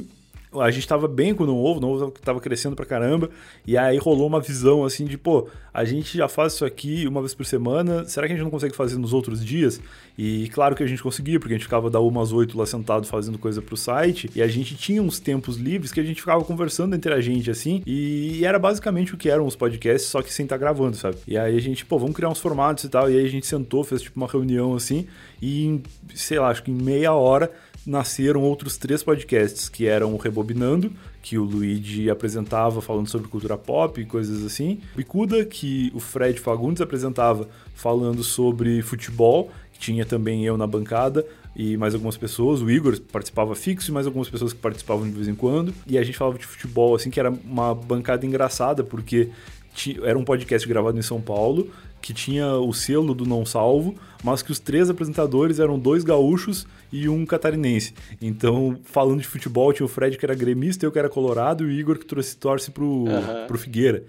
a gente tava bem com o Não Ovo, o Não Ovo tava crescendo pra caramba, e aí rolou uma visão assim de, pô, a gente já faz isso aqui uma vez por semana, será que a gente não consegue fazer nos outros dias? E claro que a gente conseguia, porque a gente ficava da umas oito lá sentado fazendo coisa pro site, e a gente tinha uns tempos livres que a gente ficava conversando entre a gente, assim, e era basicamente o que eram os podcasts, só que sem estar tá gravando, sabe? E aí a gente, pô, vamos criar uns formatos e tal, e aí a gente sentou, fez tipo uma reunião assim, e sei lá, acho que em meia hora nasceram outros três podcasts, que eram o Rebobinando, que o Luigi apresentava falando sobre cultura pop e coisas assim. Bicuda, que o Fred Fagundes apresentava falando sobre futebol, que tinha também eu na bancada e mais algumas pessoas. O Igor participava fixo e mais algumas pessoas que participavam de vez em quando. E a gente falava de futebol, assim, que era uma bancada engraçada, porque era um podcast gravado em São Paulo, que tinha o selo do Não Salvo, mas que os três apresentadores eram dois gaúchos e um catarinense. Então, falando de futebol, tinha o Fred que era gremista, eu que era colorado, e o Igor que trouxe torce pro, uhum. pro Figueira.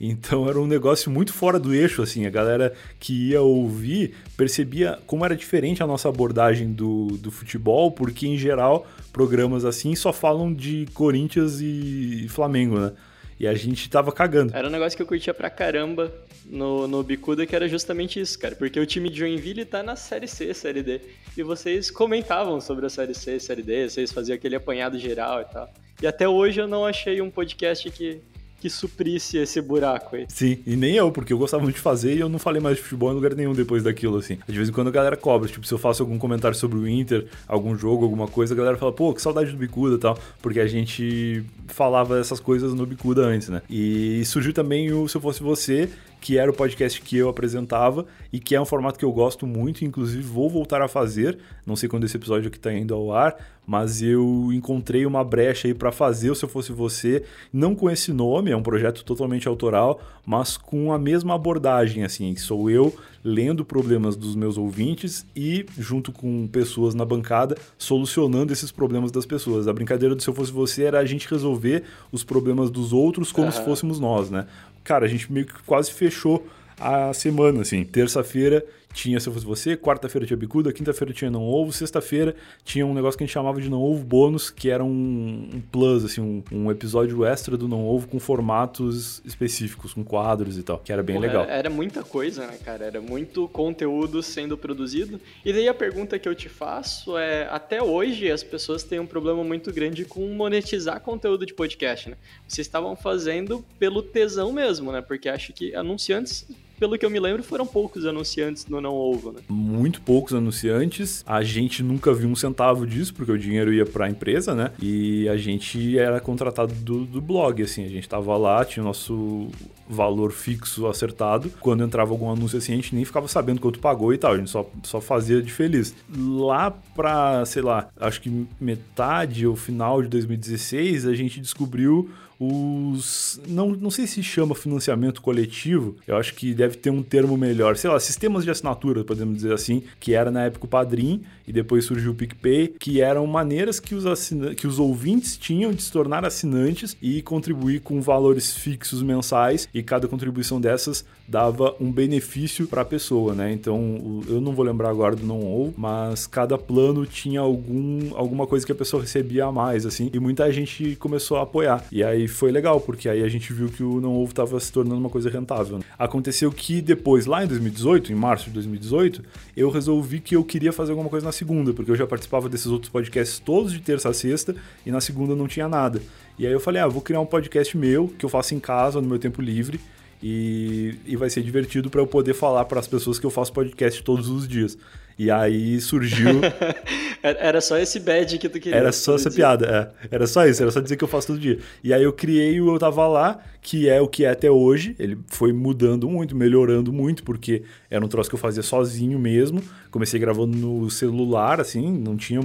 Então era um negócio muito fora do eixo, assim. A galera que ia ouvir percebia como era diferente a nossa abordagem do, do futebol, porque em geral programas assim só falam de Corinthians e Flamengo, né? E a gente tava cagando. Era um negócio que eu curtia pra caramba no, no Bicuda, que era justamente isso, cara. Porque o time de Joinville tá na Série C, Série D. E vocês comentavam sobre a Série C, Série D, vocês faziam aquele apanhado geral e tal. E até hoje eu não achei um podcast que que suprisse esse buraco aí. Sim, e nem eu, porque eu gostava muito de fazer e eu não falei mais de futebol em lugar nenhum depois daquilo, assim. De vez em quando a galera cobra, tipo, se eu faço algum comentário sobre o Inter, algum jogo, alguma coisa, a galera fala, pô, que saudade do Bicuda e tal, porque a gente falava essas coisas no Bicuda antes, né? E surgiu também o Se Eu Fosse Você, que era o podcast que eu apresentava e que é um formato que eu gosto muito, inclusive vou voltar a fazer. Não sei quando esse episódio aqui está indo ao ar, mas eu encontrei uma brecha aí para fazer o Se Eu Fosse Você, não com esse nome, é um projeto totalmente autoral, mas com a mesma abordagem, assim, sou eu lendo problemas dos meus ouvintes e, junto com pessoas na bancada, solucionando esses problemas das pessoas. A brincadeira do Se Eu Fosse Você era a gente resolver os problemas dos outros como uhum. se fôssemos nós, né? Cara, a gente meio que quase fechou a semana, assim. Terça-feira tinha Se Eu Fosse Você, quarta-feira tinha Bicuda, quinta-feira tinha Não Ovo, sexta-feira tinha um negócio que a gente chamava de Não Ovo Bônus, que era um, um plus, assim, um, um, episódio extra do Não Ovo com formatos específicos, com quadros e tal, que era bem Porra, legal. Era, era, muita coisa, né, cara? Era muito conteúdo sendo produzido. E daí a pergunta que eu te faço é, até hoje as pessoas têm um problema muito grande com monetizar conteúdo de podcast, né? Vocês estavam fazendo pelo tesão mesmo, né? Porque acho que anunciantes pelo que eu me lembro, foram poucos anunciantes no Não Ovo, né? Muito poucos anunciantes. A gente nunca viu um centavo disso, porque o dinheiro ia para a empresa, né? E a gente era contratado do, do blog, assim. A gente tava lá, tinha o nosso valor fixo acertado. Quando entrava algum anúncio assim, a gente nem ficava sabendo quanto pagou e tal. A gente só, só fazia de feliz. Lá pra, sei lá, acho que metade ou final de 2016, a gente descobriu os. Não, não sei se chama financiamento coletivo, eu acho que deve ter um termo melhor. Sei lá, sistemas de assinatura, podemos dizer assim, que era na época o Padrim e depois surgiu o PicPay, que eram maneiras que os, assina... que os ouvintes tinham de se tornar assinantes e contribuir com valores fixos mensais, e cada contribuição dessas dava um benefício para a pessoa, né? Então, eu não vou lembrar agora do não ou, mas cada plano tinha algum, alguma coisa que a pessoa recebia a mais, assim, e muita gente começou a apoiar. E aí foi legal, porque aí a gente viu que o Não Ovo estava se tornando uma coisa rentável. Né? Aconteceu que depois, lá em 2018, em março de 2018, eu resolvi que eu queria fazer alguma coisa na segunda, porque eu já participava desses outros podcasts todos de terça a sexta, e na segunda não tinha nada. E aí eu falei, ah, vou criar um podcast meu, que eu faço em casa, no meu tempo livre, e, e vai ser divertido para eu poder falar para as pessoas que eu faço podcast todos os dias. E aí surgiu. era só esse badge que tu queria. Era só essa piada, é. Era só isso, era só dizer que eu faço todo dia. E aí eu criei o Eu Tava Lá, que é o que é até hoje. Ele foi mudando muito, melhorando muito, porque era um troço que eu fazia sozinho mesmo. Comecei gravando no celular, assim, não tinha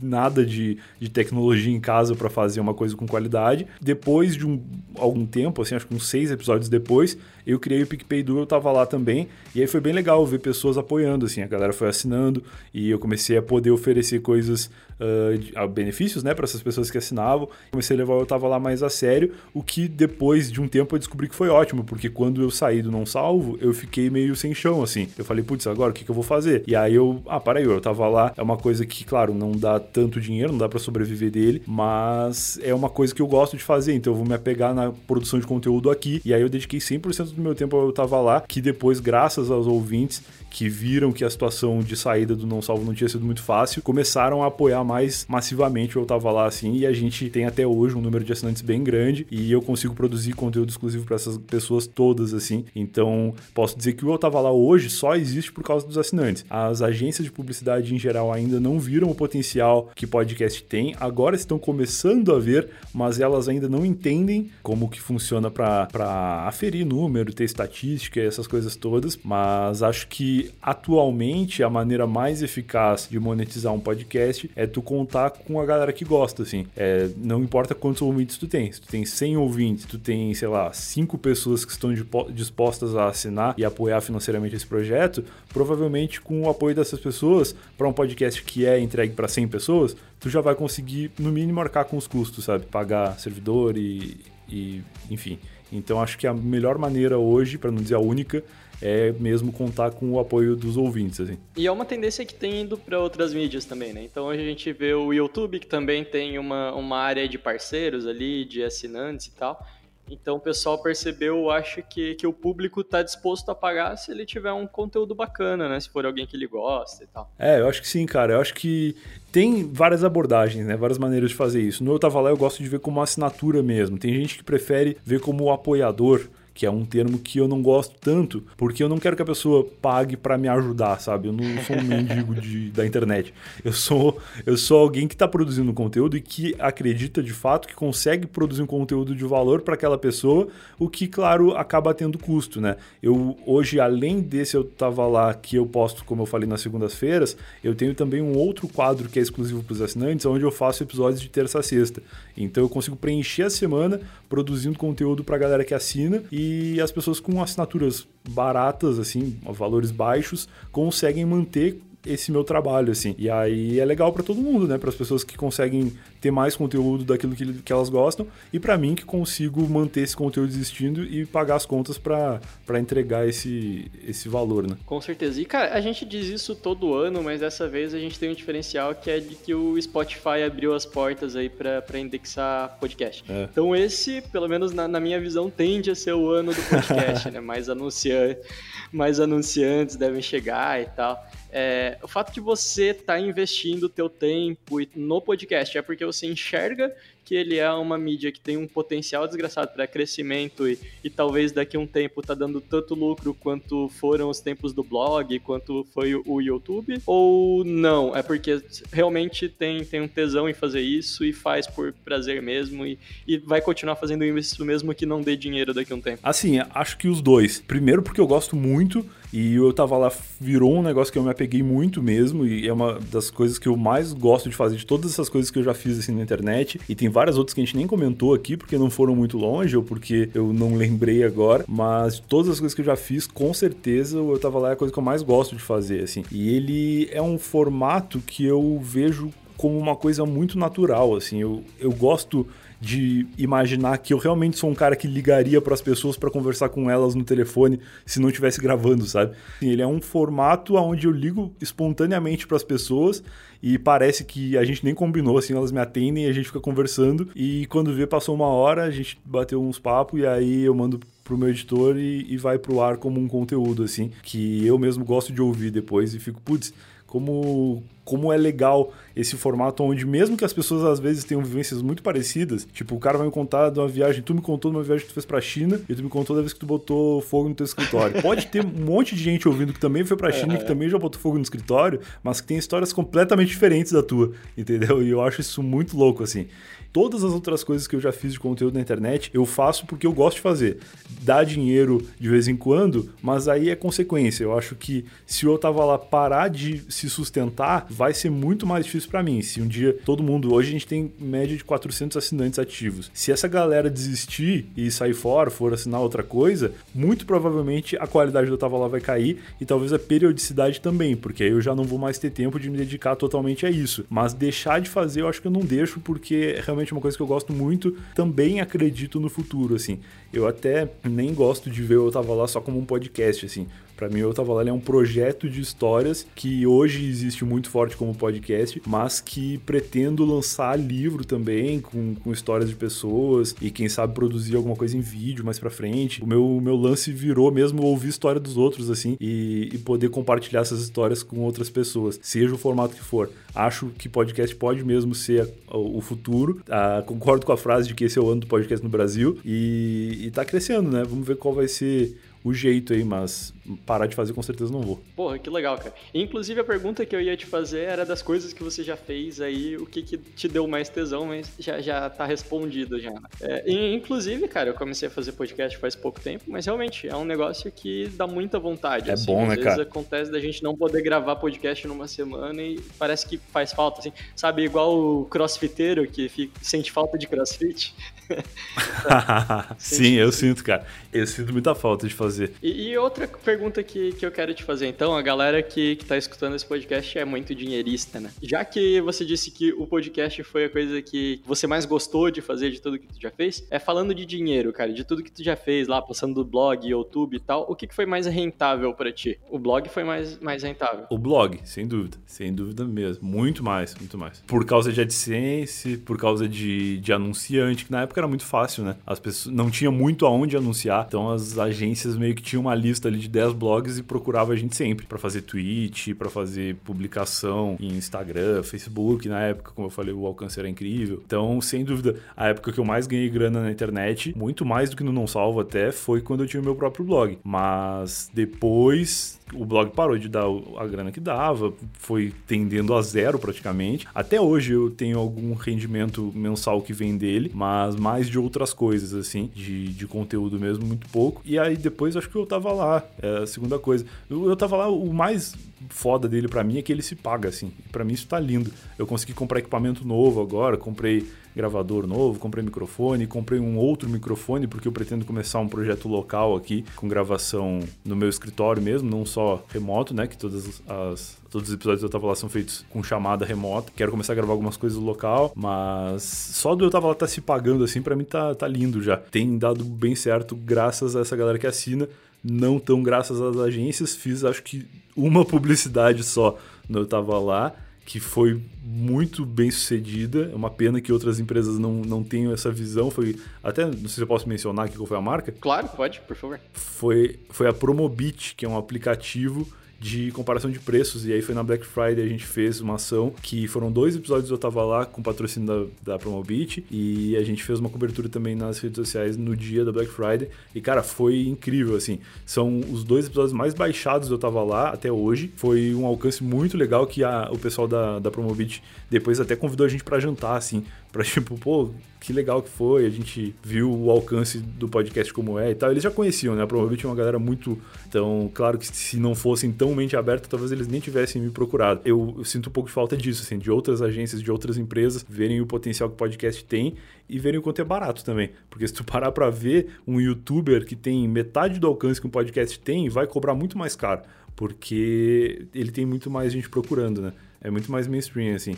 nada de, de tecnologia em casa para fazer uma coisa com qualidade. Depois de um, algum tempo, assim, acho que uns seis episódios depois, eu criei o PicPay Duo, eu tava lá também, e aí foi bem legal ver pessoas apoiando, assim, a galera foi assinando, e eu comecei a poder oferecer coisas, uh, benefícios, né, para essas pessoas que assinavam, comecei a levar eu tava lá mais a sério, o que depois de um tempo eu descobri que foi ótimo, porque quando eu saí do Não Salvo, eu fiquei meio sem chão, assim, eu falei, putz, agora o que, que eu vou fazer? E aí eu, ah, para aí, eu tava lá, é uma coisa que, claro, não dá tanto dinheiro, não dá para sobreviver dele, mas é uma coisa que eu gosto de fazer, então eu vou me apegar na produção de conteúdo aqui, e aí eu dediquei 100% do meu tempo eu tava lá, que depois, graças aos ouvintes que viram que a situação de saída do Não Salvo não tinha sido muito fácil, começaram a apoiar mais massivamente eu tava lá assim, e a gente tem até hoje um número de assinantes bem grande, e eu consigo produzir conteúdo exclusivo para essas pessoas todas, assim. Então, posso dizer que o Eu Tava Lá hoje só existe por causa dos assinantes. As agências de publicidade em geral ainda não viram o potencial que podcast tem, agora estão começando a ver, mas elas ainda não entendem como que funciona para aferir número, ter estatística essas coisas todas, mas acho que atualmente a maneira mais eficaz de monetizar um podcast é tu contar com a galera que gosta, assim. É, não importa quantos ouvintes tu tem. Se tu tem 100 ouvintes, tu tem, sei lá, 5 pessoas que estão dispostas a assinar e apoiar financeiramente esse projeto, provavelmente com o apoio dessas pessoas, para um podcast que é entregue para 100 pessoas, tu já vai conseguir, no mínimo, arcar com os custos, sabe? Pagar servidor e, e enfim. Então acho que a melhor maneira hoje, para não dizer a única, é mesmo contar com o apoio dos ouvintes. Assim. E é uma tendência que tem indo para outras mídias também, né? Então hoje a gente vê o YouTube, que também tem uma, uma área de parceiros ali, de assinantes e tal. Então o pessoal percebeu, acho que, que o público está disposto a pagar se ele tiver um conteúdo bacana, né? Se for alguém que ele gosta e tal. É, eu acho que sim, cara. Eu acho que tem várias abordagens, né? Várias maneiras de fazer isso. No Eu Tava Lá eu gosto de ver como assinatura mesmo. Tem gente que prefere ver como apoiador que é um termo que eu não gosto tanto, porque eu não quero que a pessoa pague para me ajudar, sabe? Eu não sou um mendigo de, da internet. Eu sou, eu sou alguém que está produzindo conteúdo e que acredita de fato que consegue produzir um conteúdo de valor para aquela pessoa, o que, claro, acaba tendo custo, né? Eu hoje, além desse eu tava lá que eu posto, como eu falei nas segundas-feiras, eu tenho também um outro quadro que é exclusivo para os assinantes, onde eu faço episódios de terça a sexta. Então eu consigo preencher a semana produzindo conteúdo para a galera que assina e e as pessoas com assinaturas baratas, assim, valores baixos, conseguem manter esse meu trabalho, assim. E aí é legal para todo mundo, né? Para as pessoas que conseguem ter mais conteúdo daquilo que, que elas gostam e para mim que consigo manter esse conteúdo existindo e pagar as contas para entregar esse, esse valor, né? Com certeza. E, cara, a gente diz isso todo ano, mas dessa vez a gente tem um diferencial que é de que o Spotify abriu as portas aí para indexar podcast. É. Então esse, pelo menos na, na, minha visão, tende a ser o ano do podcast, né? Mais anunciantes, mais anunciantes devem chegar e tal. É, o fato de você estar tá investindo o teu tempo no podcast é porque você enxerga que ele é uma mídia que tem um potencial desgraçado para crescimento e, e talvez daqui a um tempo tá dando tanto lucro quanto foram os tempos do blog, quanto foi o YouTube? Ou não? É porque realmente tem, tem um tesão em fazer isso e faz por prazer mesmo e, e vai continuar fazendo isso mesmo que não dê dinheiro daqui a um tempo? Assim, acho que os dois. Primeiro porque eu gosto muito e eu tava lá, virou um negócio que eu me apeguei muito mesmo e é uma das coisas que eu mais gosto de fazer de todas essas coisas que eu já fiz assim na internet e tem várias outras que a gente nem comentou aqui, porque não foram muito longe ou porque eu não lembrei agora, mas todas as coisas que eu já fiz, com certeza, eu tava lá é a coisa que eu mais gosto de fazer, assim. E ele é um formato que eu vejo como uma coisa muito natural, assim. Eu, eu gosto de imaginar que eu realmente sou um cara que ligaria para as pessoas para conversar com elas no telefone se não estivesse gravando, sabe? Ele é um formato onde eu ligo espontaneamente para as pessoas e parece que a gente nem combinou, assim, elas me atendem e a gente fica conversando e quando vê passou uma hora, a gente bateu uns papos e aí eu mando pro meu editor e, e vai pro ar como um conteúdo, assim, que eu mesmo gosto de ouvir depois e fico, putz, como, como é legal esse formato onde mesmo que as pessoas às vezes tenham vivências muito parecidas, tipo, o cara vai me contar de uma viagem, tu me contou de uma viagem que tu fez pra China e tu me contou da vez que tu botou fogo no teu escritório. Pode ter um monte de gente ouvindo que também foi pra China e que também já botou fogo no escritório, mas que tem histórias completamente diferentes da tua, entendeu? E eu acho isso muito louco, assim. Todas as outras coisas que eu já fiz de conteúdo na internet, eu faço porque eu gosto de fazer. Dá dinheiro de vez em quando, mas aí é consequência. Eu acho que se eu tava lá parar de se sustentar, vai ser muito mais difícil para mim. Se um dia todo mundo, hoje a gente tem média de 400 assinantes ativos. Se essa galera desistir e sair fora, for assinar outra coisa, muito provavelmente a qualidade do Tava Lá vai cair e talvez a periodicidade também, porque aí eu já não vou mais ter tempo de me dedicar totalmente a isso. Mas deixar de fazer, eu acho que eu não deixo porque realmente realmente uma coisa que eu gosto muito, também acredito no futuro, assim. Eu até nem gosto de ver Eu Tava Lá só como um podcast, assim. Para mim, Eu Tava Lá é um projeto de histórias que hoje existe muito forte como podcast, mas que pretendo lançar livro também, com, com histórias de pessoas e quem sabe produzir alguma coisa em vídeo mais pra frente. O meu, meu lance virou mesmo ouvir história dos outros, assim, e, e poder compartilhar essas histórias com outras pessoas, seja o formato que for. Acho que podcast pode mesmo ser o futuro. Ah, concordo com a frase de que esse é o ano do podcast no Brasil e, e tá crescendo, né? Vamos ver qual vai ser o jeito aí, mas parar de fazer com certeza não vou. Porra, que legal, cara. Inclusive a pergunta que eu ia te fazer era das coisas que você já fez aí, o que, que te deu mais tesão, mas já, já tá respondido já. É, e, inclusive, cara, eu comecei a fazer podcast faz pouco tempo, mas realmente é um negócio que dá muita vontade. É assim. bom, Às né, vezes cara? acontece da gente não poder gravar podcast numa semana e parece que faz falta, assim. Sabe, igual o crossfiteiro que fica, sente falta de crossfit. Sim, eu sinto, cara. Eu sinto muita falta de fazer. E, e, outra pergunta que, que eu quero te fazer, então, a galera que, que tá escutando esse podcast é muito dinheirista, né? Já que você disse que o podcast foi a coisa que você mais gostou de fazer de tudo que tu já fez, é falando de dinheiro, cara, de tudo que tu já fez lá, passando do blog, YouTube e tal, o que, que foi mais rentável para ti? O blog foi mais, mais rentável? O blog, sem dúvida, sem dúvida mesmo. Muito mais, muito mais. Por causa de AdSense, por causa de, de anunciante, que na época era muito fácil, né? As pessoas não tinha muito aonde anunciar, então as agências meio que tinham uma lista ali de 10 blogs e procurava a gente sempre para fazer tweet, para fazer publicação em Instagram, Facebook. Na época, como eu falei, o alcance era incrível. Então, sem dúvida, a época que eu mais ganhei grana na internet, muito mais do que no Não Salvo até, foi quando eu tinha o meu próprio blog. Mas depois o blog parou de dar a grana que dava, foi tendendo a zero praticamente. Até hoje eu tenho algum rendimento mensal que vem dele, mas mais de outras coisas, assim, de, de conteúdo mesmo, muito pouco. E aí depois acho que eu tava lá, é a segunda coisa. Eu, eu tava lá, o mais foda dele para mim é que ele se paga, assim. Para mim isso tá lindo. Eu consegui comprar equipamento novo agora, comprei gravador novo, comprei microfone, comprei um outro microfone porque eu pretendo começar um projeto local aqui com gravação no meu escritório mesmo, não só remoto, né, que todas as todos os episódios do Eu Tava Lá são feitos com chamada remota. Quero começar a gravar algumas coisas local, mas só do Eu Tava Lá tá se pagando assim, para mim tá, tá lindo já. Tem dado bem certo graças a essa galera que assina não tão graças às agências. Fiz acho que uma publicidade só no Eu Tava Lá, que foi muito bem sucedida. É uma pena que outras empresas não, não tenham essa visão. Foi até, não sei se eu posso mencionar aqui qual foi a marca. Claro, pode, por favor. Foi, foi a Promobit, que é um aplicativo de comparação de preços. E aí foi na Black Friday a gente fez uma ação que foram dois episódios eu tava lá com patrocínio da, da Promobit e a gente fez uma cobertura também nas redes sociais no dia da Black Friday. E cara, foi incrível, assim. São os dois episódios mais baixados eu tava lá até hoje. Foi um alcance muito legal que a, o pessoal da, da Promobit depois até convidou a gente para jantar, assim. Pra tipo, pô, que legal que foi, a gente viu o alcance do podcast como é e tal. Eles já conheciam, né? Provavelmente uma galera muito. Então, claro que se não fossem tão mente aberta, talvez eles nem tivessem me procurado. Eu, eu, sinto um pouco de falta disso, assim, de outras agências, de outras empresas verem o potencial que o podcast tem e verem o quanto é barato também. Porque se tu parar pra ver um youtuber que tem metade do alcance que um podcast tem, vai cobrar muito mais caro. Porque ele tem muito mais gente procurando, né? É muito mais mainstream, assim.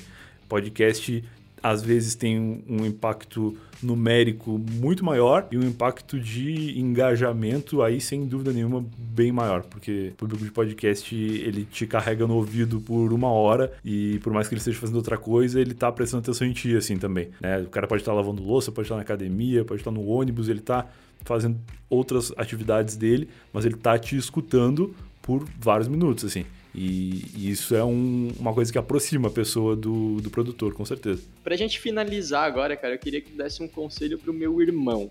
Podcast às vezes tem um, impacto numérico muito maior e um impacto de engajamento aí sem dúvida nenhuma bem maior, porque o público de podcast ele te carrega no ouvido por uma hora e por mais que ele esteja fazendo outra coisa, ele tá prestando atenção em ti assim também, né? O cara pode estar lavando louça, pode estar na academia, pode estar no ônibus, ele tá fazendo outras atividades dele, mas ele tá te escutando por vários minutos assim. E, e isso é um, uma coisa que aproxima a pessoa do, do produtor, com certeza. Pra gente finalizar agora, cara, eu queria que desse um conselho pro meu irmão.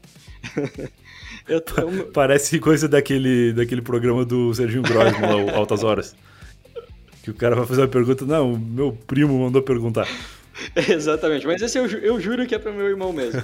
eu tô... Parece coisa daquele, daquele programa do Serginho Grosman, Altas Horas. Que o cara vai fazer uma pergunta, não, meu primo mandou perguntar. Exatamente, mas esse eu, eu juro que é pro meu irmão mesmo.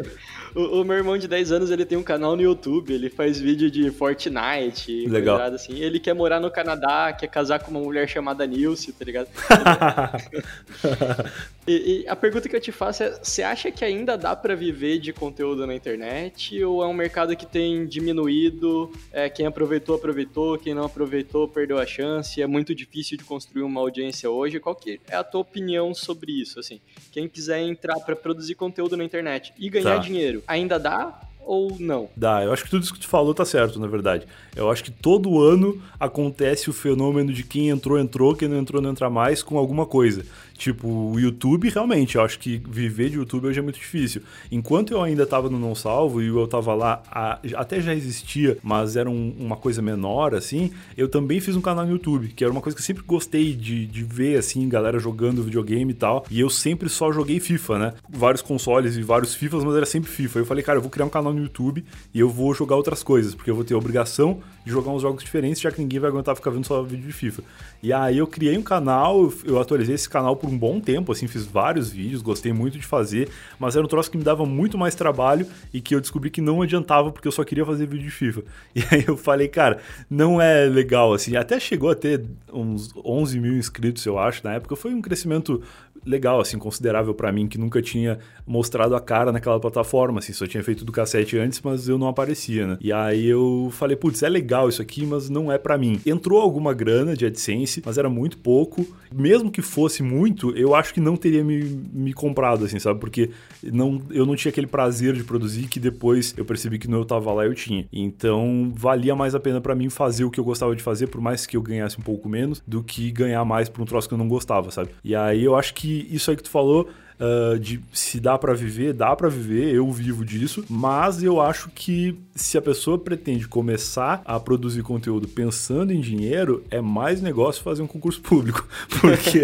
o, o, meu irmão de 10 anos, ele tem um canal no YouTube, ele faz vídeo de Fortnite, Legal. assim. Ele quer morar no Canadá, quer casar com uma mulher chamada Nilce, tá ligado? e, e, a pergunta que eu te faço é, você acha que ainda dá para viver de conteúdo na internet ou é um mercado que tem diminuído, é, quem aproveitou, aproveitou, quem não aproveitou, perdeu a chance, é muito difícil de construir uma audiência hoje? Qual que é a tua opinião sobre isso? Isso, assim. Quem quiser entrar para produzir conteúdo na internet e ganhar tá. dinheiro, ainda dá? ou não? Dá, eu acho que tudo isso que tu falou tá certo, na verdade. Eu acho que todo ano acontece o fenômeno de quem entrou, entrou, quem não entrou, não entra mais com alguma coisa. Tipo, o YouTube, realmente, eu acho que viver de YouTube hoje é muito difícil. Enquanto eu ainda estava no Não Salvo e eu estava lá, a, até já existia, mas era um, uma coisa menor, assim, eu também fiz um canal no YouTube, que era uma coisa que eu sempre gostei de, de ver, assim, galera jogando videogame e tal. E eu sempre só joguei FIFA, né? Vários consoles e vários FIFAs, mas era sempre FIFA. Eu falei, cara, eu vou criar um canal no YouTube e eu vou jogar outras coisas, porque eu vou ter a obrigação de jogar uns jogos diferentes, já que ninguém vai aguentar ficar vendo só vídeo de FIFA. E aí eu criei um canal, eu atualizei esse canal por um bom tempo, assim, fiz vários vídeos, gostei muito de fazer, mas era um troço que me dava muito mais trabalho e que eu descobri que não adiantava porque eu só queria fazer vídeo de FIFA. E aí eu falei, cara, não é legal, assim, até chegou a ter uns 11 mil inscritos, eu acho, na época, foi um crescimento legal, assim, considerável para mim, que nunca tinha mostrado a cara naquela plataforma, assim, só tinha feito do cassete antes, mas eu não aparecia, né? E aí eu falei, putz, é legal isso aqui, mas não é para mim. Entrou alguma grana de AdSense, mas era muito pouco. Mesmo que fosse muito, eu acho que não teria me, me comprado, assim, sabe? Porque não, eu não tinha aquele prazer de produzir que depois eu percebi que não eu tava lá eu tinha. Então, valia mais a pena para mim fazer o que eu gostava de fazer, por mais que eu ganhasse um pouco menos, do que ganhar mais por um troço que eu não gostava, sabe? E aí eu acho que isso aí que tu falou uh, de se dá para viver, dá para viver, eu vivo disso, mas eu acho que se a pessoa pretende começar a produzir conteúdo pensando em dinheiro, é mais negócio fazer um concurso público, porque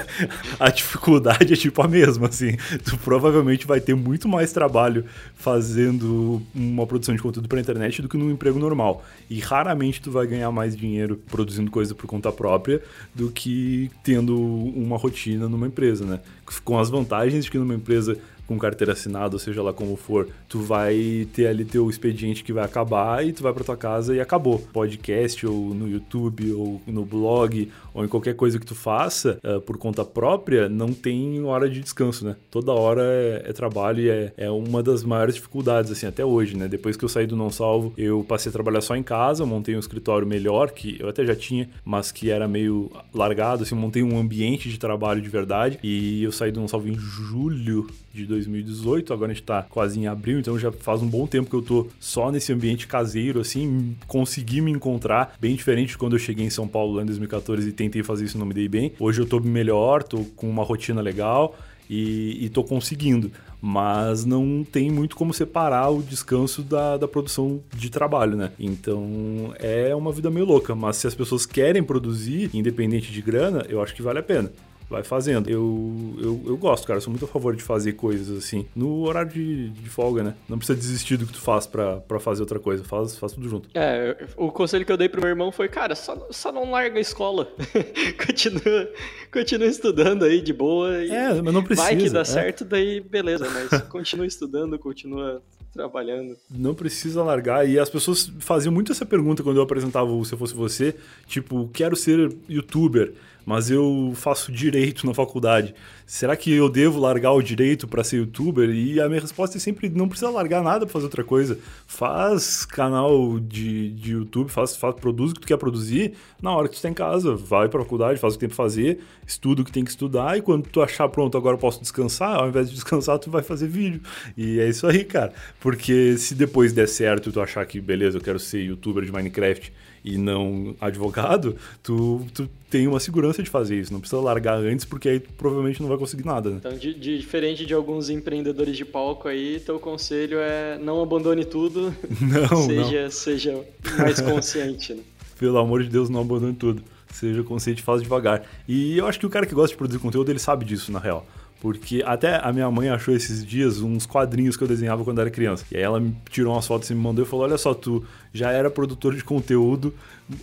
a dificuldade é tipo a mesma, assim. Tu provavelmente vai ter muito mais trabalho fazendo uma produção de conteúdo para internet do que num emprego normal. E raramente tu vai ganhar mais dinheiro produzindo coisa por conta própria do que tendo uma rotina numa empresa, né? Com as vantagens que numa empresa com carteira assinada, seja lá como for, tu vai ter ali teu expediente que vai acabar e tu vai para tua casa e acabou. Podcast ou no YouTube ou no blog ou em qualquer coisa que tu faça uh, por conta própria, não tem hora de descanso, né? Toda hora é, é trabalho e é, é uma das maiores dificuldades, assim, até hoje, né? Depois que eu saí do Não Salvo, eu passei a trabalhar só em casa, montei um escritório melhor, que eu até já tinha, mas que era meio largado, assim, montei um ambiente de trabalho de verdade e eu saí do Não Salvo em julho de 2018, agora a gente tá quase em abril, então já faz um bom tempo que eu tô só nesse ambiente caseiro, assim, consegui me encontrar, bem diferente de quando eu cheguei em São Paulo lá em 2014 e tentei fazer isso e não me dei bem. Hoje eu tô melhor, tô com uma rotina legal e, e tô conseguindo mas não tem muito como separar o descanso da, da produção de trabalho, né? Então é uma vida meio louca, mas se as pessoas querem produzir, independente de grana, eu acho que vale a pena vai fazendo. Eu, eu, eu gosto, cara. Eu sou muito a favor de fazer coisas assim. No horário de, de folga, né? Não precisa desistir do que tu faz pra, pra fazer outra coisa. Faz, faz tudo junto. É, o conselho que eu dei pro meu irmão foi, cara, só, só não larga a escola. continua, continua estudando aí de boa. é, mas não precisa. Vai que dá é. certo, daí beleza. Mas continua estudando, continua trabalhando. Não precisa largar. E as pessoas faziam muito essa pergunta quando eu apresentava o Se Eu Fosse Você. Tipo, quero ser youtuber mas eu faço direito na faculdade. Será que eu devo largar o direito para ser youtuber? E a minha resposta é sempre: não precisa largar nada para fazer outra coisa. Faz canal de, de YouTube, faz, faz, produz o que tu quer produzir na hora que tu está em casa. Vai para faculdade, faz o que tem que fazer, estuda o que tem que estudar. E quando tu achar pronto, agora eu posso descansar, ao invés de descansar, tu vai fazer vídeo. E é isso aí, cara. Porque se depois der certo tu achar que, beleza, eu quero ser youtuber de Minecraft e não advogado, tu, tu tem uma segurança de fazer isso. Não precisa largar antes, porque aí tu provavelmente não vai conseguir nada, né? Então, de, de, diferente de alguns empreendedores de palco aí, teu conselho é não abandone tudo. Não, seja, não. seja mais consciente, né? Pelo amor de Deus, não abandone tudo. Seja consciente e faz devagar. E eu acho que o cara que gosta de produzir conteúdo, ele sabe disso, na real. Porque até a minha mãe achou esses dias uns quadrinhos que eu desenhava quando era criança. E aí ela me tirou umas fotos e me mandou e falou: Olha só, tu já era produtor de conteúdo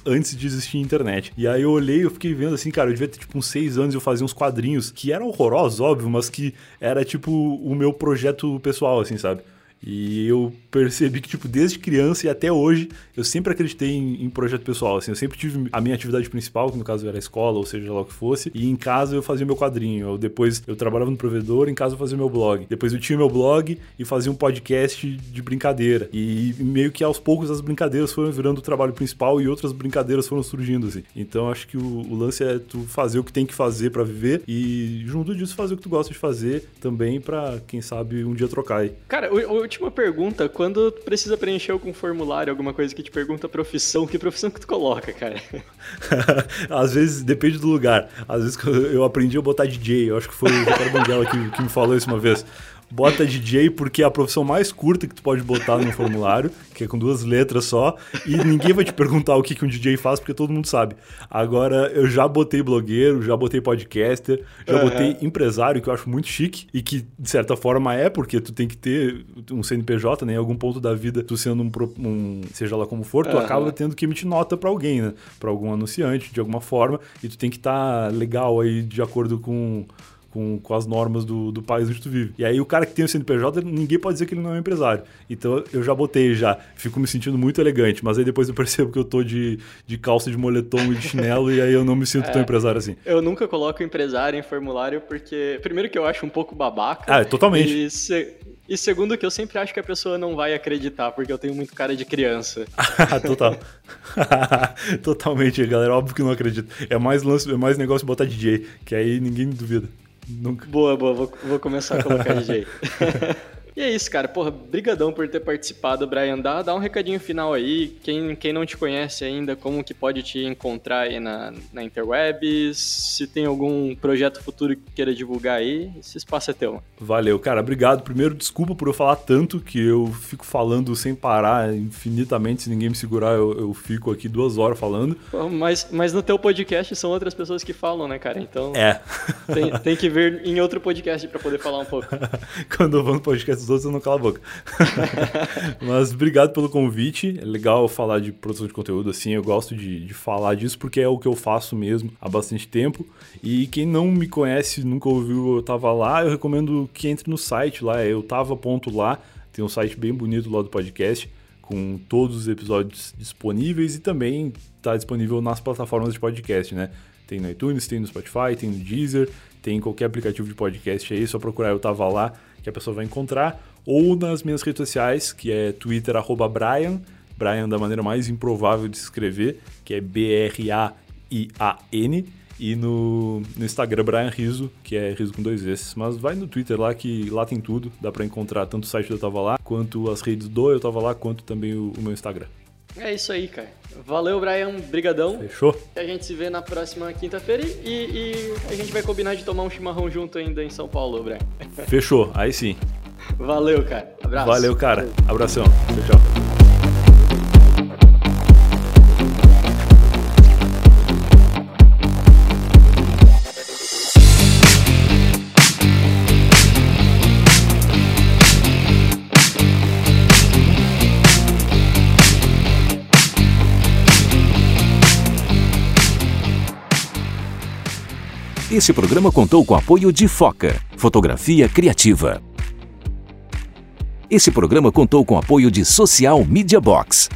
antes de existir internet. E aí eu olhei eu fiquei vendo assim, cara, eu devia ter tipo uns seis anos e eu fazia uns quadrinhos que eram horrorosos, óbvio, mas que era tipo o meu projeto pessoal, assim, sabe? E eu percebi que, tipo, desde criança e até hoje, eu sempre acreditei em, em, projeto pessoal, assim. Eu sempre tive a minha atividade principal, que no caso era a escola, ou seja lá o que fosse. E em casa eu fazia meu quadrinho. Eu, depois eu trabalhava no provedor, em casa eu fazia meu blog. Depois eu tinha meu blog e fazia um podcast de brincadeira. E meio que aos poucos as brincadeiras foram virando o trabalho principal e outras brincadeiras foram surgindo, assim. Então acho que o, o lance é tu fazer o que tem que fazer para viver e, junto disso, fazer o que tu gosta de fazer também para quem sabe, um dia trocar aí. Cara, o, o última pergunta, quando precisa preencher algum formulário, alguma coisa que te pergunta profissão, que profissão que tu coloca, cara? Às vezes depende do lugar. Às vezes eu aprendi a botar DJ, eu acho que foi o Ricardo Banguela que, que me falou isso uma vez bota DJ porque é a profissão mais curta que tu pode botar no formulário, que é com duas letras só, e ninguém vai te perguntar o que, que um DJ faz, porque todo mundo sabe. Agora, eu já botei blogueiro, já botei podcaster, já uhum. botei empresário, que eu acho muito chique, e que, de certa forma, é, porque tu tem que ter um CNPJ, né? Em algum ponto da vida, tu sendo um, um seja lá como for, tu uhum. acaba tendo que emitir nota para alguém, né? Pra algum anunciante, de alguma forma, e tu tem que estar tá legal aí, de acordo com com, com as normas do, do país onde tu vive. E aí o cara que tem o CNPJ, ninguém pode dizer que ele não é um empresário. Então eu já botei já, fico me sentindo muito elegante, mas aí depois eu percebo que eu tô de, de calça de moletom e de chinelo e aí eu não me sinto é, tão empresário assim. Eu nunca coloco empresário em formulário porque, primeiro que eu acho um pouco babaca. Ah, totalmente. E, se, e segundo que eu sempre acho que a pessoa não vai acreditar, porque eu tenho muito cara de criança. Total. Totalmente, galera. Óbvio que não acredito. É mais lance, é mais negócio botar DJ, que aí ninguém duvida. Nunca. Boa, boa, vou, vou começar a colocar DJ. E é isso, cara. Porra, brigadão por ter participado, Brian. Dá, dá um recadinho final aí. Quem, quem não te conhece ainda, como que pode te encontrar aí na, na Interwebs? Se tem algum projeto futuro que queira divulgar aí, esse espaço é teu. Valeu, cara. Obrigado. Primeiro, desculpa por eu falar tanto, que eu fico falando sem parar infinitamente. Se ninguém me segurar, eu, eu fico aqui duas horas falando. Mas, mas no teu podcast são outras pessoas que falam, né, cara? Então... É. Tem, tem que ver em outro podcast para poder falar um pouco. Quando eu vou no podcast os outros eu não calo a boca. Mas obrigado pelo convite. É legal falar de produção de conteúdo assim. Eu gosto de, de falar disso porque é o que eu faço mesmo há bastante tempo. E quem não me conhece, nunca ouviu, eu tava lá, eu recomendo que entre no site lá, é eu tava.lá. Tem um site bem bonito lá do podcast com todos os episódios disponíveis e também está disponível nas plataformas de podcast, né? Tem no iTunes, tem no Spotify, tem no Deezer, tem em qualquer aplicativo de podcast aí, é só procurar Eu Tava Lá, que a pessoa vai encontrar, ou nas minhas redes sociais, que é Twitter, Brian, Brian da maneira mais improvável de se escrever, que é B-R-A-I-A-N, e no, no Instagram, Brian Riso, que é Riso com dois S. Mas vai no Twitter lá, que lá tem tudo, dá para encontrar tanto o site do Eu Tava Lá, quanto as redes do Eu Tava Lá, quanto também o, o meu Instagram. É isso aí, cara. Valeu, Brian. Brigadão. Fechou? A gente se vê na próxima quinta-feira e, e, a gente vai combinar de tomar um chimarrão junto ainda em São Paulo, Brian. Fechou. Aí sim. Valeu, cara. Abraço. Valeu, cara. Abração. Tchau, tchau. Esse programa contou com apoio de Foca, fotografia criativa. Esse programa contou com apoio de Social Media Box,